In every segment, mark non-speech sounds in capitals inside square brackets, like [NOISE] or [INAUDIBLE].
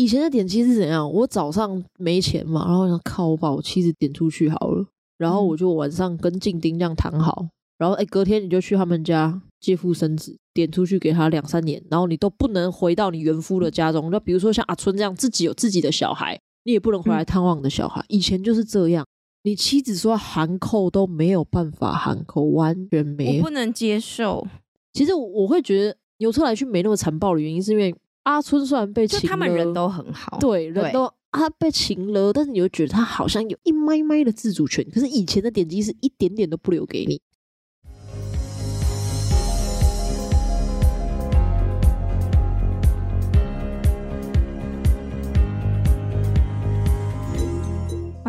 以前的点机是怎样？我早上没钱嘛，然后想靠，我把我妻子点出去好了，然后我就晚上跟静丁这样谈好，然后哎，隔天你就去他们家借腹生子，点出去给他两三年，然后你都不能回到你原夫的家中。就比如说像阿春这样自己有自己的小孩，你也不能回来探望你的小孩。以前就是这样。你妻子说含扣都没有办法含扣，完全没有，我不能接受。其实我会觉得牛车来去没那么残暴的原因，是因为阿春虽然被情勒，他们人都很好，对，人都他被擒了，但是你又觉得他好像有一麦麦的自主权。可是以前的点击是一点点都不留给你。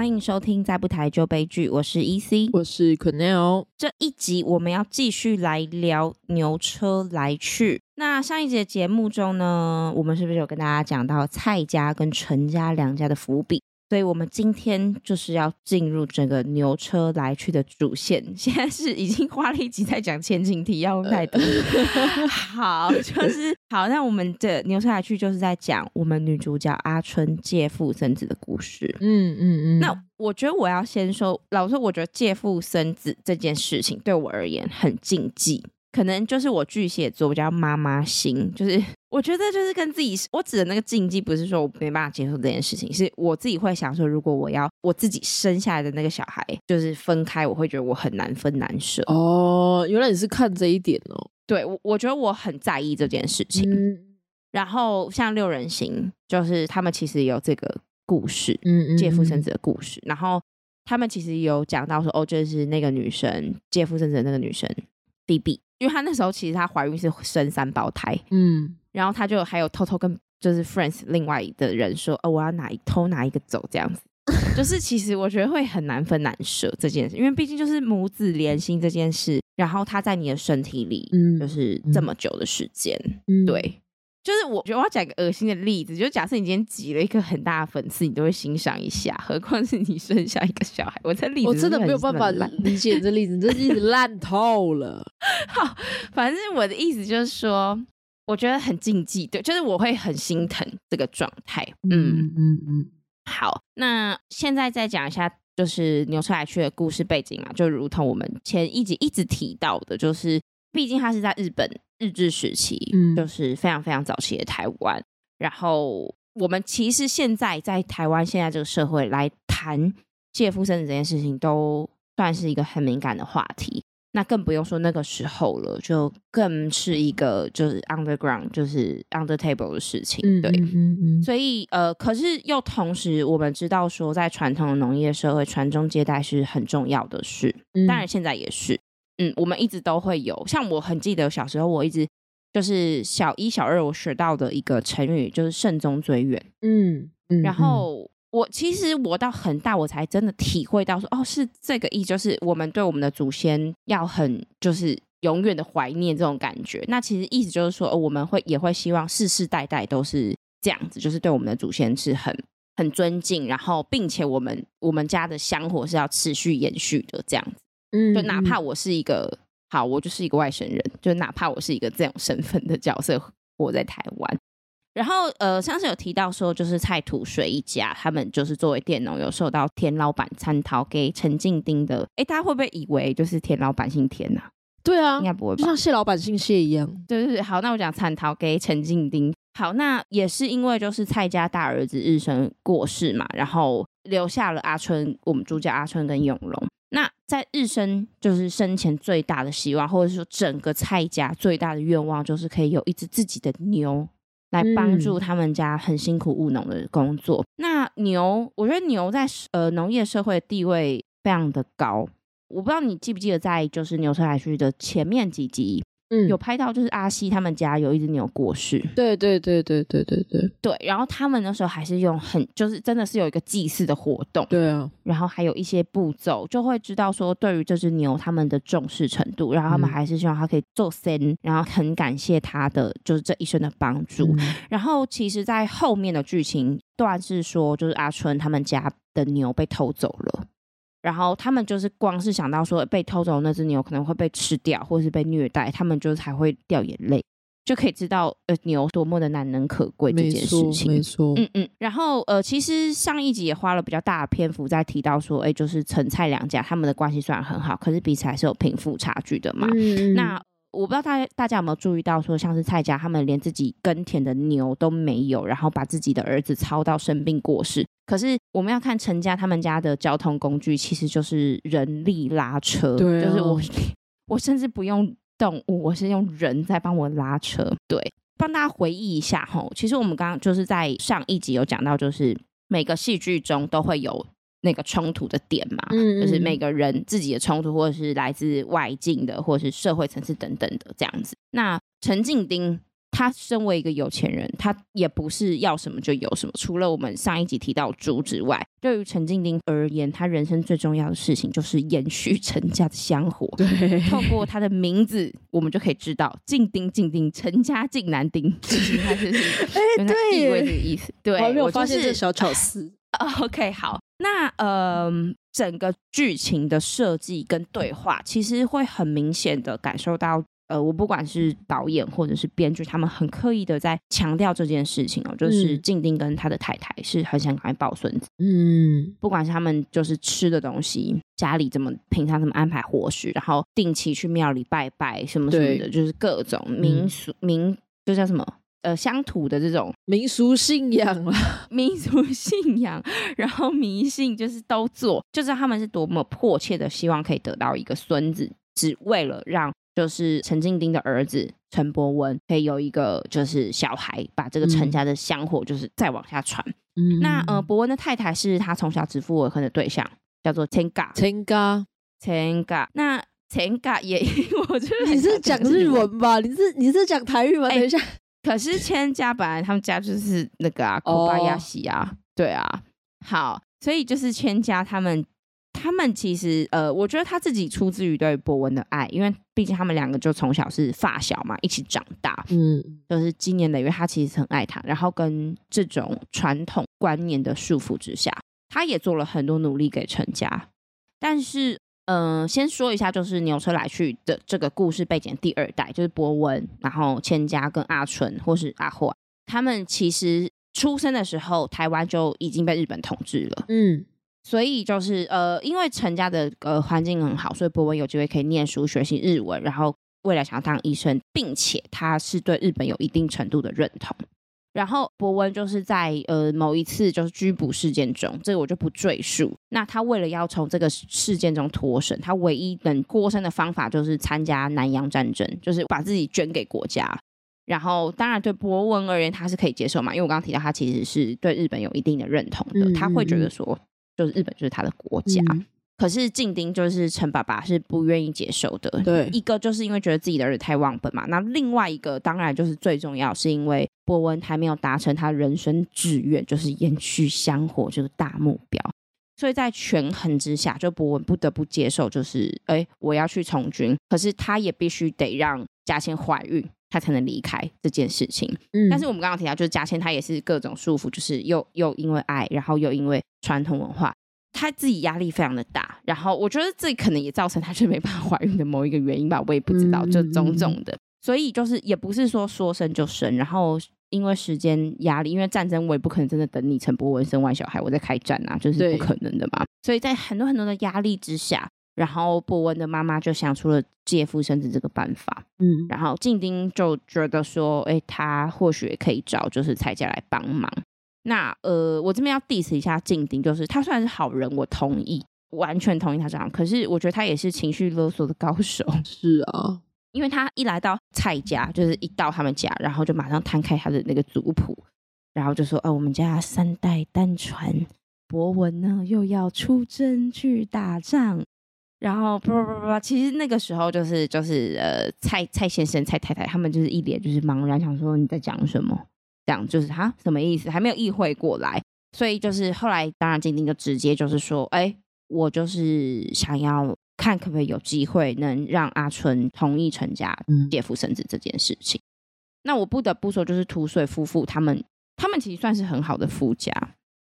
欢迎收听《再不台就悲剧》，我是 EC，我是 Quennel。这一集我们要继续来聊牛车来去。那上一节节目中呢，我们是不是有跟大家讲到蔡家跟陈家两家的伏笔？所以我们今天就是要进入整个牛车来去的主线。[LAUGHS] 现在是已经花了一集在讲前情提要，用太多。[LAUGHS] 好，就是好。那我们的牛车来去就是在讲我们女主角阿春借腹生子的故事。嗯嗯嗯。那我觉得我要先说，老实说，我觉得借腹生子这件事情对我而言很禁忌。可能就是我巨蟹座比较妈妈心，就是 [LAUGHS] 我觉得就是跟自己，我指的那个禁忌不是说我没办法接受这件事情，是我自己会想说，如果我要我自己生下来的那个小孩就是分开，我会觉得我很难分难舍。哦，原来你是看这一点哦。对，我我觉得我很在意这件事情。嗯、然后像六人行，就是他们其实有这个故事，嗯，借腹生子的故事。然后他们其实有讲到说，哦，就是那个女生借腹生子的那个女生 BB。因为她那时候其实她怀孕是生三胞胎，嗯，然后她就还有偷偷跟就是 friends 另外的人说，哦，我要哪一偷拿一个走这样子，[LAUGHS] 就是其实我觉得会很难分难舍这件事，因为毕竟就是母子连心这件事，然后他在你的身体里，嗯，就是这么久的时间，嗯，对。就是我觉得我要讲一个恶心的例子，就是假设你今天挤了一个很大的粉刺，你都会欣赏一下，何况是你生下一个小孩。我这例子我真的没有办法理解这例子，这例子烂透了。[LAUGHS] 好，反正我的意思就是说，我觉得很禁忌，对，就是我会很心疼这个状态。嗯嗯嗯。好，那现在再讲一下，就是牛车来去的故事背景嘛，就如同我们前一集一直提到的，就是毕竟他是在日本。日治时期，嗯，就是非常非常早期的台湾。然后我们其实现在在台湾现在这个社会来谈借夫生子这件事情，都算是一个很敏感的话题。那更不用说那个时候了，就更是一个就是 underground，就是 under table 的事情。对，嗯嗯嗯。所以呃，可是又同时我们知道说，在传统的农业社会，传宗接代是很重要的事。当然现在也是。嗯，我们一直都会有，像我很记得小时候，我一直就是小一、小二，我学到的一个成语就是“慎终追远”。嗯嗯，然后我其实我到很大，我才真的体会到说，哦，是这个意，就是我们对我们的祖先要很就是永远的怀念这种感觉。那其实意思就是说，哦，我们会也会希望世世代代都是这样子，就是对我们的祖先是很很尊敬，然后并且我们我们家的香火是要持续延续的这样子。嗯，就哪怕我是一个好，我就是一个外省人，就哪怕我是一个这种身份的角色活在台湾，然后呃，上次有提到说，就是蔡土水一家，他们就是作为佃农，有受到田老板参讨给陈进丁的，哎，大家会不会以为就是田老板姓田啊？对啊，应该不会吧，就像谢老板姓谢一样。对对对，好，那我讲参讨给陈进丁，好，那也是因为就是蔡家大儿子日升过世嘛，然后留下了阿春，我们主角阿春跟永隆。那在日升就是生前最大的希望，或者说整个蔡家最大的愿望，就是可以有一只自己的牛来帮助他们家很辛苦务农的工作。嗯、那牛，我觉得牛在呃农业社会的地位非常的高。我不知道你记不记得，在就是牛车来去的前面几集。嗯，有拍到就是阿西他们家有一只牛过世，对对对对对对对。对，然后他们那时候还是用很就是真的是有一个祭祀的活动，对啊，然后还有一些步骤，就会知道说对于这只牛他们的重视程度，然后他们还是希望他可以做生，然后很感谢他的就是这一生的帮助，嗯、然后其实，在后面的剧情段是说，就是阿春他们家的牛被偷走了。然后他们就是光是想到说被偷走的那只牛可能会被吃掉，或是被虐待，他们就才会掉眼泪。就可以知道呃牛多么的难能可贵这件事情。没错，嗯嗯。然后呃，其实上一集也花了比较大的篇幅在提到说，哎，就是陈蔡两家他们的关系虽然很好，可是彼此还是有贫富差距的嘛。嗯、那我不知道大家大家有没有注意到说，像是蔡家他们连自己耕田的牛都没有，然后把自己的儿子操到生病过世。可是我们要看陈家他们家的交通工具，其实就是人力拉车，就是我 [LAUGHS] 我甚至不用动物，我是用人在帮我拉车。对，帮大家回忆一下吼，其实我们刚刚就是在上一集有讲到，就是每个戏剧中都会有那个冲突的点嘛，嗯，就是每个人自己的冲突，或者是来自外境的，或者是社会层次等等的这样子。那陈静丁。他身为一个有钱人，他也不是要什么就有什么。除了我们上一集提到猪之外，对于陈静丁而言，他人生最重要的事情就是延续 [LAUGHS] 陈家的香火。对，透过他的名字，我们就可以知道“静丁静丁，陈家静难丁 [LAUGHS] ”，就是他就是哎，对，意味这个意思。对，我没有发现这小巧思。[LAUGHS] OK，好，那呃，整个剧情的设计跟对话，其实会很明显的感受到。呃，我不管是导演或者是编剧，他们很刻意的在强调这件事情哦，就是静丁跟他的太太是很想赶快抱孙子，嗯，不管是他们就是吃的东西，家里怎么平常怎么安排伙食，然后定期去庙里拜拜什么什么的，就是各种民俗、嗯、民，就叫什么呃乡土的这种民俗信仰了，[LAUGHS] 民俗信仰，然后迷信就是都做，就知道他们是多么迫切的希望可以得到一个孙子，只为了让。就是陈静丁的儿子陈博文可以有一个就是小孩，把这个陈家的香火就是再往下传。嗯，那呃，博文的太太是他从小指腹为婚的对象，叫做千嘎。千嘎，千嘎。那千嘎也，[LAUGHS] 我觉得你是讲日文吧？你是你是讲台语吗？等一下，可是千家本来他们家就是那个啊，古巴亚西啊，对啊。好，所以就是千家他们。他们其实，呃，我觉得他自己出自于对博文的爱，因为毕竟他们两个就从小是发小嘛，一起长大，嗯，就是今年的，因为，他其实很爱他。然后跟这种传统观念的束缚之下，他也做了很多努力给陈家。但是，嗯、呃，先说一下，就是牛车来去的这个故事背景，第二代就是博文，然后千家跟阿春或是阿霍，他们其实出生的时候，台湾就已经被日本统治了，嗯。所以就是呃，因为陈家的呃环境很好，所以博文有机会可以念书学习日文，然后未来想要当医生，并且他是对日本有一定程度的认同。然后博文就是在呃某一次就是拘捕事件中，这个我就不赘述。那他为了要从这个事件中脱身，他唯一能脱身的方法就是参加南洋战争，就是把自己捐给国家。然后当然对博文而言，他是可以接受嘛，因为我刚刚提到他其实是对日本有一定的认同的，他会觉得说。就是日本就是他的国家，嗯、可是静丁就是陈爸爸是不愿意接受的。对，一个就是因为觉得自己的儿子太忘本嘛，那另外一个当然就是最重要，是因为博文还没有达成他人生志愿，就是延续香火这个大目标，所以在权衡之下，就博文不得不接受，就是哎，我要去从军，可是他也必须得让嘉谦怀孕，他才能离开这件事情。嗯，但是我们刚刚提到，就是嘉谦他也是各种束缚，就是又又因为爱，然后又因为。传统文化，他自己压力非常的大，然后我觉得这可能也造成他就没办法怀孕的某一个原因吧，我也不知道，就种种的，所以就是也不是说说生就生，然后因为时间压力，因为战争，我也不可能真的等你陈博文生完小孩我再开战啊，就是不可能的嘛，所以在很多很多的压力之下，然后博文的妈妈就想出了借腹生子这个办法，嗯，然后静丁就觉得说，哎，他或许可以找就是蔡家来帮忙。那呃，我这边要 diss 一下静丁，就是他虽然是好人，我同意，完全同意他这样，可是我觉得他也是情绪勒索的高手。[LAUGHS] 是啊，因为他一来到蔡家，就是一到他们家，然后就马上摊开他的那个族谱，然后就说：“哦、呃，我们家三代单传，博文呢又要出征去打仗。”然后不不不不，其实那个时候就是就是呃，蔡蔡先生、蔡太太他们就是一脸就是茫然，想说你在讲什么。这样就是哈什么意思？还没有意会过来，所以就是后来，当然晶晶就直接就是说：“哎，我就是想要看可不可以有机会能让阿春同意成家借腹生子这件事情。嗯”那我不得不说，就是土水夫妇他们，他们其实算是很好的夫家，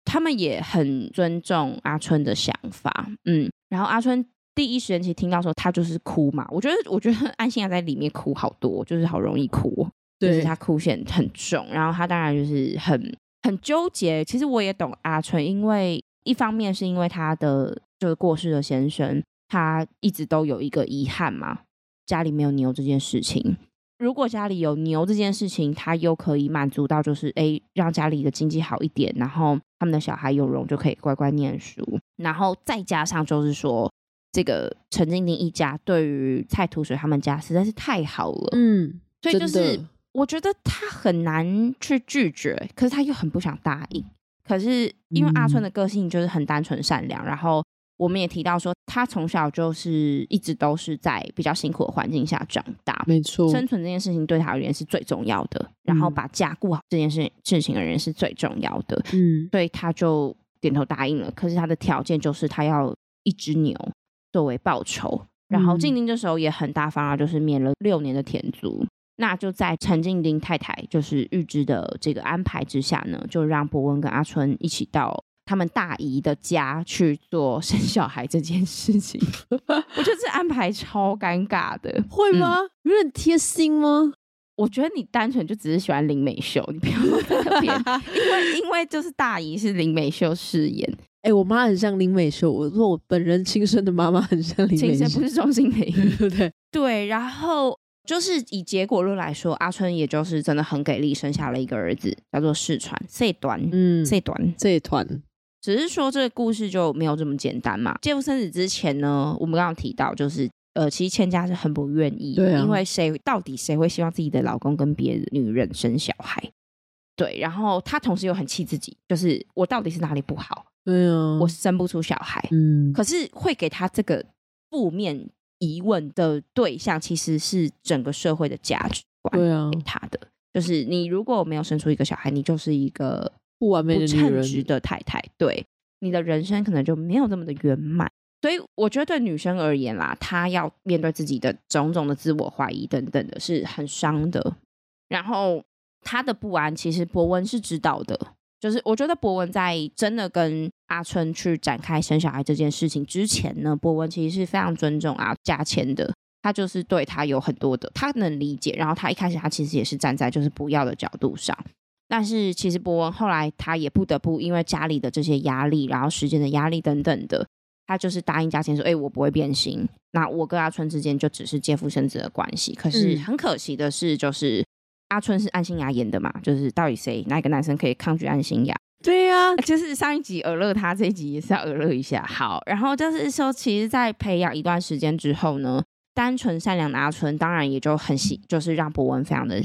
他们也很尊重阿春的想法。嗯，然后阿春第一时间其实听到说他就是哭嘛，我觉得我觉得安心亚在里面哭好多，就是好容易哭。就是他哭线很重，然后他当然就是很很纠结。其实我也懂阿春，因为一方面是因为他的就是过世的先生，他一直都有一个遗憾嘛，家里没有牛这件事情。如果家里有牛这件事情，他又可以满足到就是哎，让家里的经济好一点，然后他们的小孩有容就可以乖乖念书，然后再加上就是说。这个陈静丁一家对于蔡土水他们家实在是太好了，嗯，所以就是我觉得他很难去拒绝，可是他又很不想答应。可是因为阿春的个性就是很单纯善良，嗯、然后我们也提到说，他从小就是一直都是在比较辛苦的环境下长大，没错，生存这件事情对他而言是最重要的，然后把家顾好这件事事情而言是最重要的，嗯，所以他就点头答应了。可是他的条件就是他要一只牛。作为报酬，然后静静这时候也很大方啊，就是免了六年的田租。那就在陈静丁太太就是预知的这个安排之下呢，就让博文跟阿春一起到他们大姨的家去做生小孩这件事情。[LAUGHS] 我觉得这安排超尴尬的，[LAUGHS] 会吗？嗯、有点贴心吗？我觉得你单纯就只是喜欢林美秀，你不要特别，[LAUGHS] 因为因为就是大姨是林美秀饰演。哎、欸，我妈很像林美秀。我说我本人亲生的妈妈很像林美秀，亲生不是钟欣凌，对不对？对。然后就是以结果论来说，阿春也就是真的很给力，生下了一个儿子，叫做世传。这段，嗯，这段，这段，只是说这个故事就没有这么简单嘛。借腹生子之前呢，我们刚刚提到，就是呃，其实千家是很不愿意，对啊，因为谁到底谁会希望自己的老公跟别的女人生小孩？对。然后她同时又很气自己，就是我到底是哪里不好？对啊，我生不出小孩。嗯，可是会给他这个负面疑问的对象，其实是整个社会的价值观。对啊，给他的就是你如果没有生出一个小孩，你就是一个不完美的女人、不称职的太太。对，你的人生可能就没有那么的圆满。所以我觉得对女生而言啦，她要面对自己的种种的自我怀疑等等的，是很伤的。然后她的不安，其实博文是知道的。就是我觉得博文在真的跟阿春去展开生小孩这件事情之前呢，博文其实是非常尊重阿家千的，他就是对他有很多的，他能理解。然后他一开始他其实也是站在就是不要的角度上，但是其实博文后来他也不得不因为家里的这些压力，然后时间的压力等等的，他就是答应家千说：“哎，我不会变心，那我跟阿春之间就只是借腹生子的关系。”可是很可惜的是，就是。阿春是安心雅演的嘛？就是到底谁哪一个男生可以抗拒安心雅？对呀、啊，就是上一集耳乐他，这一集也是要耳乐一下。好，然后就是说，其实，在培养一段时间之后呢，单纯善良的阿春当然也就很喜，就是让博文非常的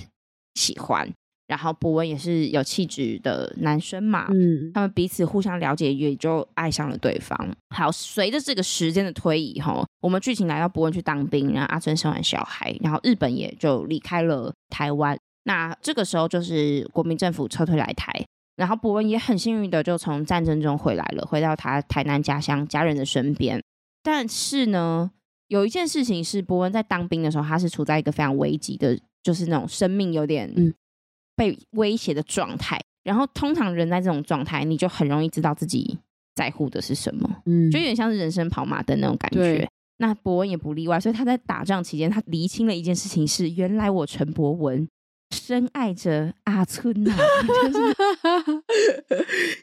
喜欢。然后博文也是有气质的男生嘛，嗯，他们彼此互相了解，也就爱上了对方。好，随着这个时间的推移，哈，我们剧情来到博文去当兵，然后阿春生完小孩，然后日本也就离开了台湾。那这个时候就是国民政府撤退来台，然后博文也很幸运的就从战争中回来了，回到他台南家乡家人的身边。但是呢，有一件事情是博文在当兵的时候，他是处在一个非常危急的，就是那种生命有点被威胁的状态。然后通常人在这种状态，你就很容易知道自己在乎的是什么，嗯，就有点像是人生跑马灯那种感觉。那博文也不例外，所以他在打仗期间，他厘清了一件事情是：原来我陈博文。深爱着阿春呐、啊，[LAUGHS] 就是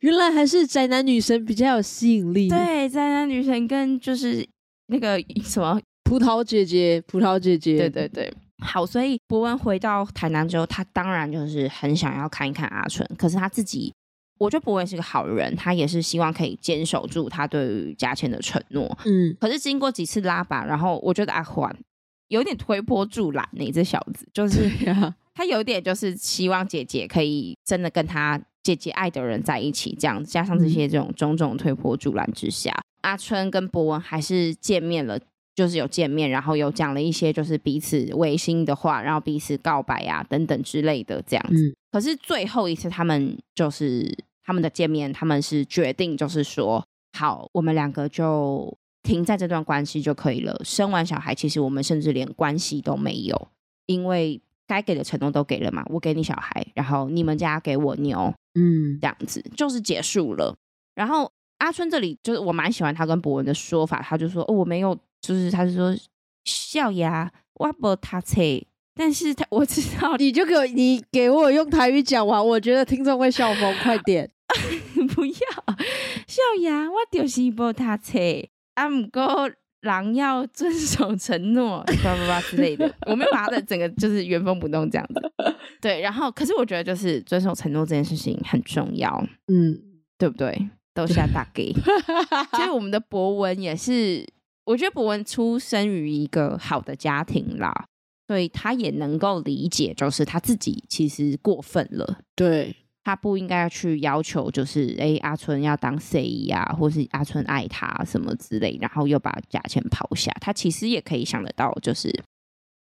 原来还是宅男女神比较有吸引力。对，宅男女神跟就是那个什么葡萄姐姐，葡萄姐姐，对对对。好，所以博文回到台南之后，他当然就是很想要看一看阿春。可是他自己，我觉得博文是个好人，他也是希望可以坚守住他对于嘉倩的承诺。嗯，可是经过几次拉拔，然后我觉得阿欢有点推波助澜呢，这小子就是。他有点就是希望姐姐可以真的跟他姐姐爱的人在一起，这样加上这些这种种种推波助澜之下，嗯、阿春跟博文还是见面了，就是有见面，然后有讲了一些就是彼此违心的话，然后彼此告白啊等等之类的这样子。嗯、可是最后一次他们就是他们的见面，他们是决定就是说，好，我们两个就停在这段关系就可以了。生完小孩，其实我们甚至连关系都没有，因为。该给的承诺都给了嘛，我给你小孩，然后你们家给我牛，嗯，这样子就是结束了。然后阿春这里就是我蛮喜欢他跟博文的说法，他就说哦，我没有，就是他就说笑呀，我不他切但是他我知道，你就给我你给我用台语讲完，我觉得听众会笑疯。快点，[LAUGHS] 不要笑呀！我就是不他切，啊，不过人要遵守承诺，[LAUGHS] 叭叭叭之类的。[LAUGHS] 我没有把它的整个就是原封不动这样子。[LAUGHS] 对，然后可是我觉得就是遵守承诺这件事情很重要，嗯，对不对？都下大给，所以我们的博文也是，我觉得博文出生于一个好的家庭啦。所以他也能够理解，就是他自己其实过分了。对，他不应该要去要求，就是哎，阿春要当 C E 啊，或是阿春爱他什么之类，然后又把价钱抛下。他其实也可以想得到，就是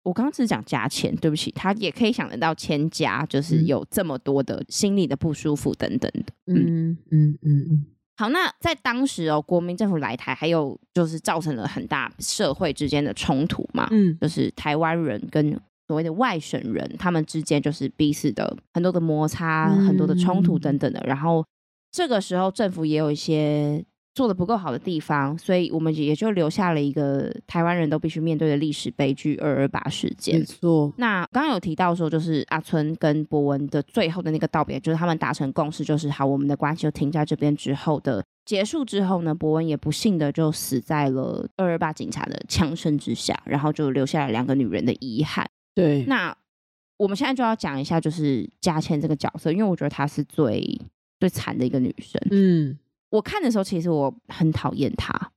我刚刚只是讲价钱，对不起，他也可以想得到千家，就是有这么多的心里的不舒服等等的。嗯嗯嗯嗯。嗯好，那在当时哦，国民政府来台，还有就是造成了很大社会之间的冲突嘛，嗯，就是台湾人跟所谓的外省人，他们之间就是彼此的很多的摩擦，嗯、很多的冲突等等的。然后这个时候政府也有一些。做的不够好的地方，所以我们也就留下了一个台湾人都必须面对的历史悲剧——二二八事件。没错。那刚刚有提到说，就是阿村跟博文的最后的那个道别，就是他们达成共识，就是好，我们的关系就停在这边。之后的结束之后呢，博文也不幸的就死在了二二八警察的枪声之下，然后就留下了两个女人的遗憾。对。那我们现在就要讲一下，就是佳倩这个角色，因为我觉得她是最最惨的一个女生。嗯。我看的时候，其实我很讨厌她，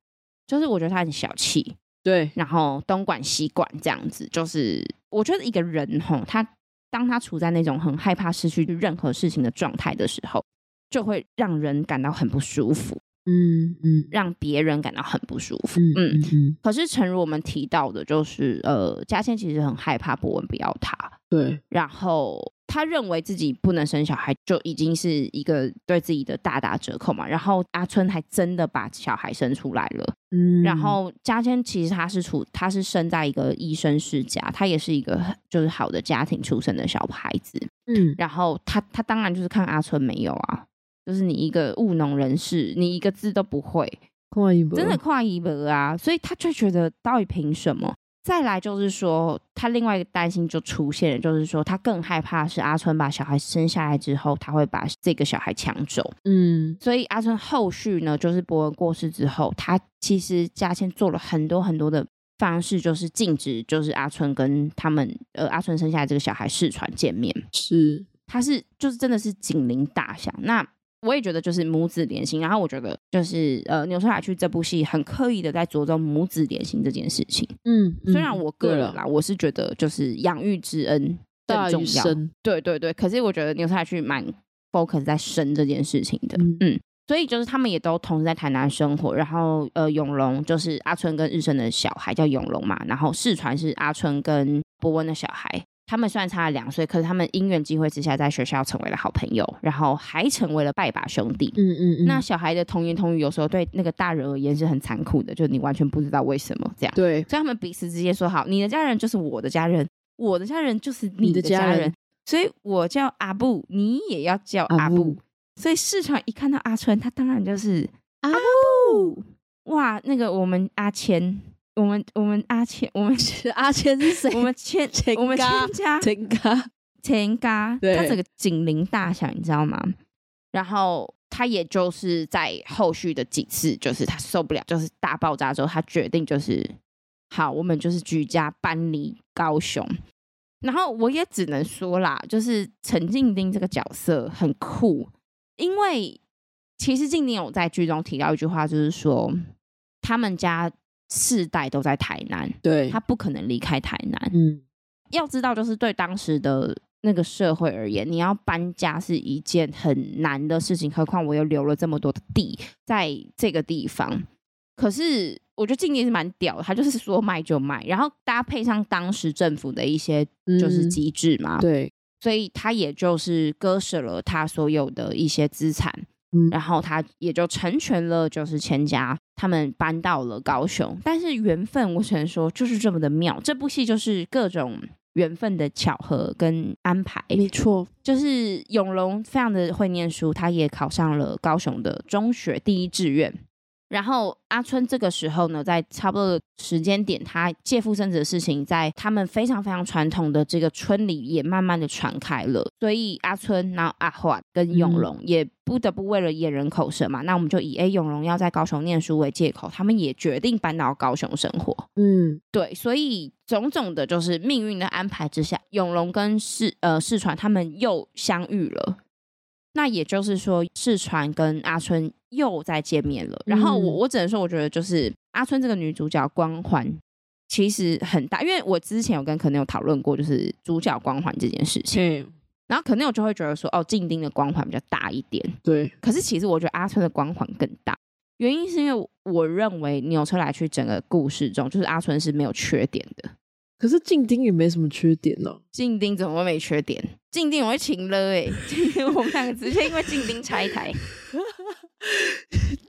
就是我觉得她很小气，对，然后东管西管这样子，就是我觉得一个人吼，他当他处在那种很害怕失去任何事情的状态的时候，就会让人感到很不舒服，嗯嗯，让别人感到很不舒服，嗯嗯，嗯。可是，诚如我们提到的，就是呃，嘉倩其实很害怕博文不要他，对，然后。他认为自己不能生小孩，就已经是一个对自己的大打折扣嘛。然后阿春还真的把小孩生出来了。嗯，然后嘉倩其实他是处，他是生在一个医生世家，他也是一个就是好的家庭出生的小孩子。嗯，然后他他当然就是看阿春没有啊，就是你一个务农人士，你一个字都不会，真的跨一步啊，所以他就觉得到底凭什么？再来就是说，他另外一个担心就出现了，就是说他更害怕是阿春把小孩生下来之后，他会把这个小孩抢走。嗯，所以阿春后续呢，就是博文过世之后，他其实嘉倩做了很多很多的方式，就是禁止，就是阿春跟他们呃阿春生下来这个小孩视传见面。是，他是就是真的是警铃大响。那。我也觉得就是母子连心，然后我觉得就是呃，牛车海去这部戏很刻意的在着重母子连心这件事情。嗯，虽然我个人啦，我是觉得就是养育之恩更重要。对对对，可是我觉得牛车海去蛮 focus 在生这件事情的。嗯，嗯，所以就是他们也都同时在台南生活，然后呃，永隆就是阿春跟日升的小孩叫永隆嘛，然后世传是阿春跟博文的小孩。他们虽然差了两岁，可是他们因缘际会之下，在学校成为了好朋友，然后还成为了拜把兄弟。嗯嗯嗯。那小孩的童言童语有时候对那个大人而言是很残酷的，就你完全不知道为什么这样。对。所以他们彼此之间说好，你的家人就是我的家人，我的家人就是你的家人。家人所以我叫阿布，你也要叫阿布。阿布。所以市场一看到阿春，他当然就是阿布。阿布。哇，那个我们阿千。我们我们阿千，我们阿千是谁？我们千，[LAUGHS] 我们千家，千家，千家，他整个警铃大响，你知道吗？然后他也就是在后续的几次，就是他受不了，就是大爆炸之后，他决定就是好，我们就是举家搬离高雄。然后我也只能说啦，就是陈静丁这个角色很酷，因为其实静丁有在剧中提到一句话，就是说他们家。世代都在台南，对，他不可能离开台南。嗯，要知道，就是对当时的那个社会而言，你要搬家是一件很难的事情。何况我又留了这么多的地在这个地方。可是，我觉得静丁是蛮屌的，他就是说卖就卖，然后搭配上当时政府的一些就是机制嘛，嗯，对，所以他也就是割舍了他所有的一些资产。嗯，然后他也就成全了，就是千家他们搬到了高雄。但是缘分，我只能说就是这么的妙。这部戏就是各种缘分的巧合跟安排。没错，就是永隆非常的会念书，他也考上了高雄的中学第一志愿。然后阿春这个时候呢，在差不多的时间点，他借腹生子的事情，在他们非常非常传统的这个村里也慢慢的传开了。所以阿春，然后阿华跟永荣也不得不为了掩人口舌嘛，嗯、那我们就以哎永荣要在高雄念书为借口，他们也决定搬到高雄生活。嗯，对，所以种种的就是命运的安排之下，永荣跟世呃世传他们又相遇了。那也就是说，世传跟阿春又再见面了。然后我我只能说，我觉得就是阿春这个女主角光环其实很大，因为我之前有跟可能有讨论过，就是主角光环这件事情。嗯，然后可能我就会觉得说，哦，静丁的光环比较大一点。对，可是其实我觉得阿春的光环更大，原因是因为我认为牛车来去整个故事中，就是阿春是没有缺点的。可是静丁也没什么缺点呢、啊。静丁怎么会没缺点？静丁我会请了哎、欸！[LAUGHS] 静丁我们两个直接因为静丁拆台。[LAUGHS]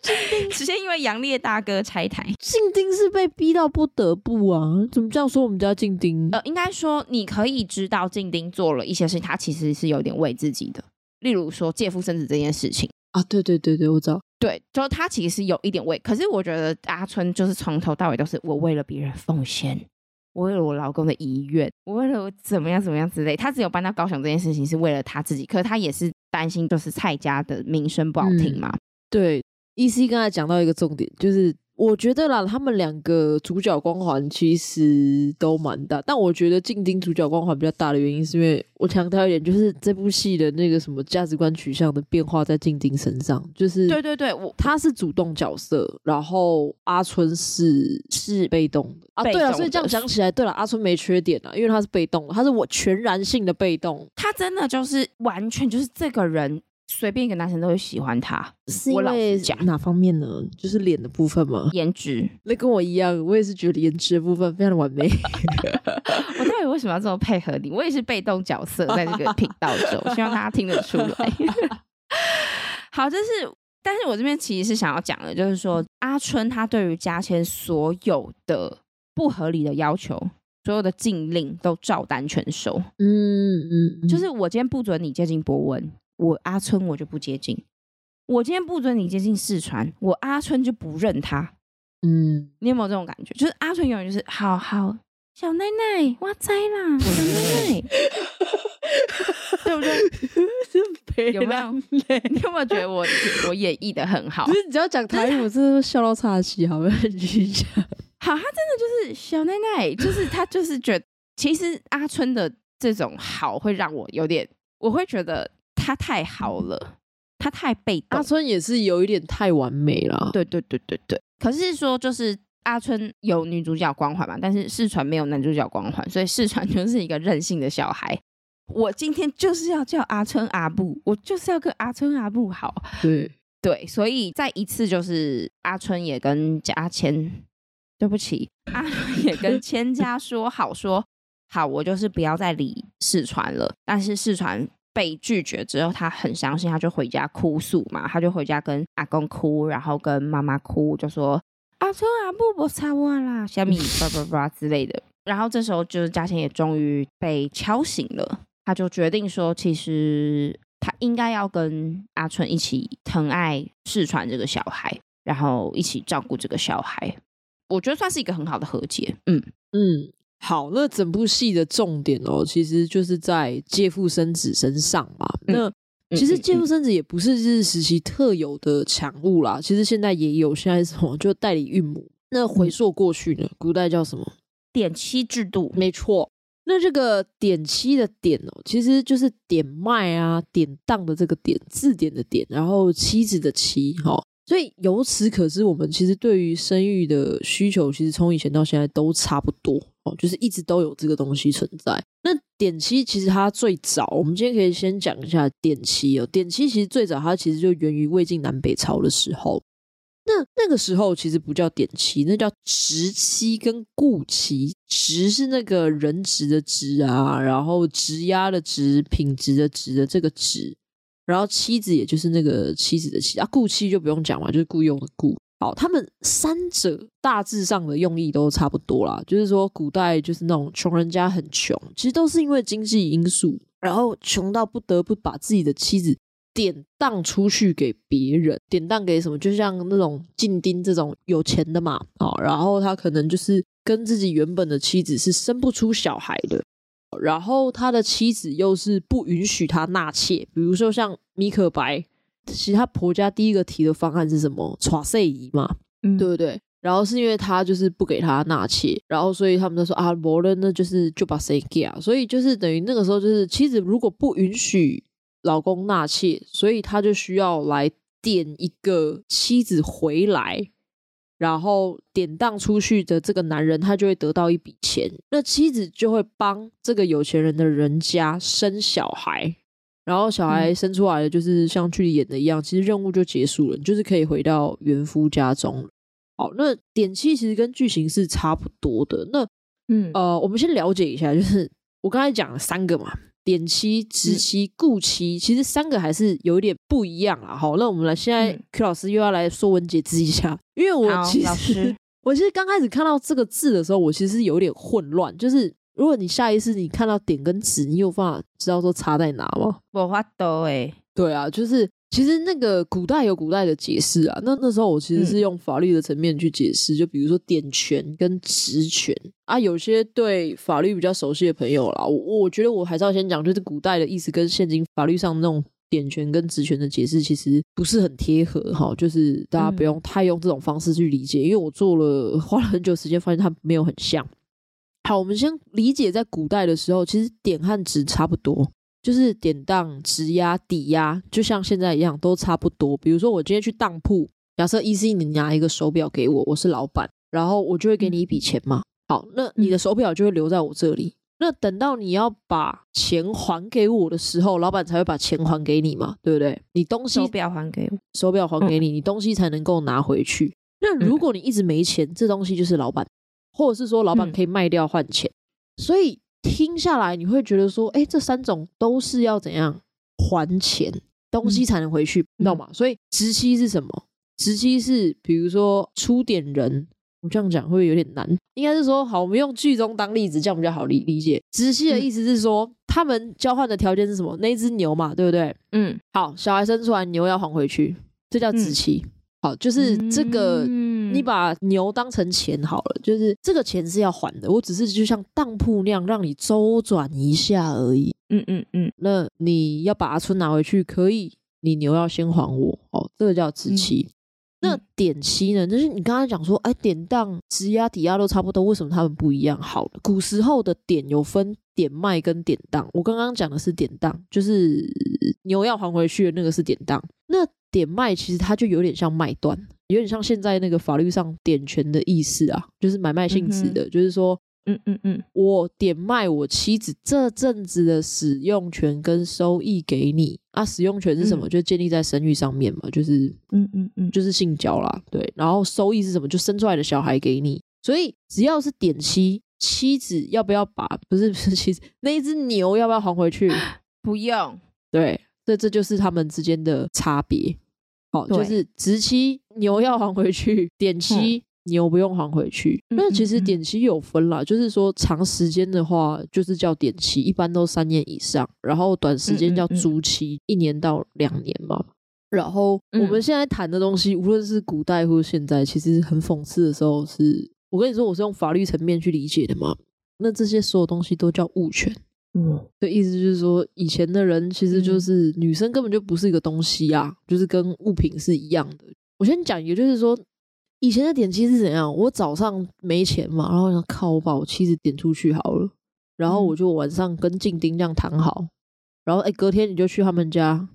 静丁直接因为杨烈大哥拆台。静丁是被逼到不得不啊！怎么这样说我们家静丁？呃，应该说你可以知道静丁做了一些事情，他其实是有点为自己的。例如说借腹生子这件事情啊，对对对对，我知道。对，就是他其实是有一点为，可是我觉得阿春就是从头到尾都是我为了别人奉献。我为了我老公的遗愿，我为了我怎么样怎么样之类，他只有搬到高雄这件事情是为了他自己，可是他也是担心就是蔡家的名声不好听嘛。嗯、对，EC 刚才讲到一个重点，就是。我觉得啦，他们两个主角光环其实都蛮大，但我觉得静丁主角光环比较大的原因，是因为我强调一点，就是这部戏的那个什么价值观取向的变化在静丁身上，就是对对对，我他是主动角色，然后阿春是是被动的啊，对啊，所以这样讲起来，对了，阿春没缺点啊，因为他是被动的，他是我全然性的被动，他真的就是完全就是这个人。随便一个男生都会喜欢他，是因为哪方面呢？就是脸的部分吗？颜值，那跟我一样，我也是觉得颜值的部分非常的完美。[LAUGHS] 我到底为什么要这么配合你？我也是被动角色在这个频道中，希望大家听得出来。[LAUGHS] 好，这是，但是我这边其实是想要讲的，就是说阿春他对于嘉千所有的不合理的要求，所有的禁令都照单全收。嗯嗯，嗯，就是我今天不准你接近博文。我阿春我就不接近，我今天不准你接近四川，我阿春就不认他。嗯，你有没有这种感觉？就是阿春永远就是好好小奶奶，哇塞啦，小奶奶，[LAUGHS] 对不对？[LAUGHS] 有没有？你有没有觉得我 [LAUGHS] 我演绎的很好？就是你只要讲台语，我真的笑到岔气，好不好？继续讲。好，他真的就是小奶奶，就是他就是觉得，其实阿春的这种好会让我有点，我会觉得。他太好了，他太被动。阿春也是有一点太完美了。对对对对对。可是说，就是阿春有女主角光环嘛，但是世传没有男主角光环，所以世传就是一个任性的小孩。我今天就是要叫阿春阿布，我就是要跟阿春阿布好。对对，所以再一次就是阿春也跟嘉千，对不起，阿春也跟 [LAUGHS] 千家说好说好，我就是不要再理世传了。但是世传。被拒绝之后，他很伤心，他就回家哭诉嘛，他就回家跟阿公哭，然后跟妈妈哭，就说阿春阿布不差我啦，小米叭叭叭之类的。然后这时候就是嘉千也终于被敲醒了，他就决定说，其实他应该要跟阿春一起疼爱世传这个小孩，然后一起照顾这个小孩。我觉得算是一个很好的和解。嗯嗯。好，那整部戏的重点哦，其实就是在借腹生子身上嘛。嗯、那其实借腹生子也不是日治时期特有的产物啦，其实现在也有。现在什么就代理孕母？那回溯过去呢？古代叫什么？典妻制度。没错。那这个典妻的典哦，其实就是典卖啊、典当的这个典，字典的典，然后妻子的妻，哈、哦。所以由此可知，我们其实对于生育的需求，其实从以前到现在都差不多就是一直都有这个东西存在。那典妻其实它最早，我们今天可以先讲一下典妻哦。典妻其实最早它其实就源于魏晋南北朝的时候，那那个时候其实不叫典妻，那叫职妻跟雇妻。职是那个人职的职啊，然后职压的职，品质的职的这个职。然后妻子也就是那个妻子的妻啊，雇妻就不用讲嘛，就是雇佣的雇。好，他们三者大致上的用意都差不多啦，就是说古代就是那种穷人家很穷，其实都是因为经济因素，然后穷到不得不把自己的妻子典当出去给别人，典当给什么？就像那种进丁这种有钱的嘛，哦，然后他可能就是跟自己原本的妻子是生不出小孩的，然后他的妻子又是不允许他纳妾，比如说像米可白，其实他婆家第一个提的方案是什么？娶细姨嘛，嗯，对不对？然后是因为他就是不给他纳妾，然后所以他们就说啊，无论那就是就把谁给啊，所以就是等于那个时候就是妻子如果不允许。老公纳妾，所以他就需要来点一个妻子回来，然后典当出去的这个男人，他就会得到一笔钱。那妻子就会帮这个有钱人的人家生小孩，然后小孩生出来的就是像剧里演的一样，其实任务就结束了，你就是可以回到原夫家中了。好，那点妻其实跟剧情是差不多的。那嗯呃，我们先了解一下，就是我刚才讲了三个嘛。点妻、直妻、顾妻，其实三个还是有一点不一样啊。好，那我们来，现在 Q 老师又要来说文解字一下，因为我其实 [LAUGHS] 我其实刚开始看到这个字的时候，我其实有点混乱。就是如果你下意识你看到点跟直，你有办法知道说差在哪吗？我发抖诶，对啊，就是。其实那个古代有古代的解释啊，那那时候我其实是用法律的层面去解释，嗯、就比如说点权跟职权啊，有些对法律比较熟悉的朋友啦，我我觉得我还是要先讲，就是古代的意思跟现今法律上那种点权跟职权的解释其实不是很贴合哈，就是大家不用太用这种方式去理解，嗯、因为我做了花了很久时间，发现它没有很像。好，我们先理解在古代的时候，其实典和值差不多。就是典当、质押、抵押，就像现在一样，都差不多。比如说，我今天去当铺，假设 EC 你拿一个手表给我，我是老板，然后我就会给你一笔钱嘛。好，那你的手表就会留在我这里。那等到你要把钱还给我的时候，老板才会把钱还给你嘛，对不对？你东西手表还给我，手表还给你，你东西才能够拿回去。那如果你一直没钱，这东西就是老板，或者是说老板可以卖掉换钱，所以。听下来，你会觉得说，哎，这三种都是要怎样还钱，东西才能回去，你知道吗？所以直期是什么？直期是比如说出点人，我这样讲会有点难？应该是说，好，我们用剧中当例子，这样比较好理理解。直期的意思是说，他们交换的条件是什么？那只牛嘛，对不对？嗯，好，小孩生出来，牛要还回去，这叫直期。好，就是这个，你把牛当成钱好了，就是这个钱是要还的。我只是就像当铺那样，让你周转一下而已。嗯嗯嗯，那你要把阿春拿回去，可以，你牛要先还我。哦，这个叫直妻。嗯、那典期呢？就是你刚才讲说，哎，典当、质押、抵押都差不多，为什么他们不一样？好，古时候的典有分典卖跟典当。我刚刚讲的是典当，就是牛要还回去的那个是典当。那典卖其实它就有点像卖断，有点像现在那个法律上典权的意思啊，就是买卖性质的，嗯、就是说，嗯嗯嗯，我点卖我妻子这阵子的使用权跟收益给你啊，使用权是什么？嗯、就建立在生育上面嘛，就是，嗯嗯嗯，就是性交啦，对，然后收益是什么？就生出来的小孩给你，所以只要是点妻，妻子要不要把不是不是妻子那一只牛要不要还回去？[LAUGHS] 不用，对。这这就是他们之间的差别，好，对就是直期牛要还回去，典期牛不用还回去。那、嗯、其实典期有分啦，就是说长时间的话就是叫典期，一般都三年以上，然后短时间叫租期，一年到两年嘛。然后我们现在谈的东西，无论是古代或者现在，其实很讽刺的时候是，是我跟你说，我是用法律层面去理解的嘛。那这些所有东西都叫物权。嗯，的意思就是说，以前的人其实就是女生根本就不是一个东西啊，就是跟物品是一样的。我先讲，一个就是说，以前的点妻是怎样？我早上没钱嘛，然后想靠，我把我妻子点出去好了，然后我就晚上跟静丁这样谈好，然后哎，隔天你就去他们家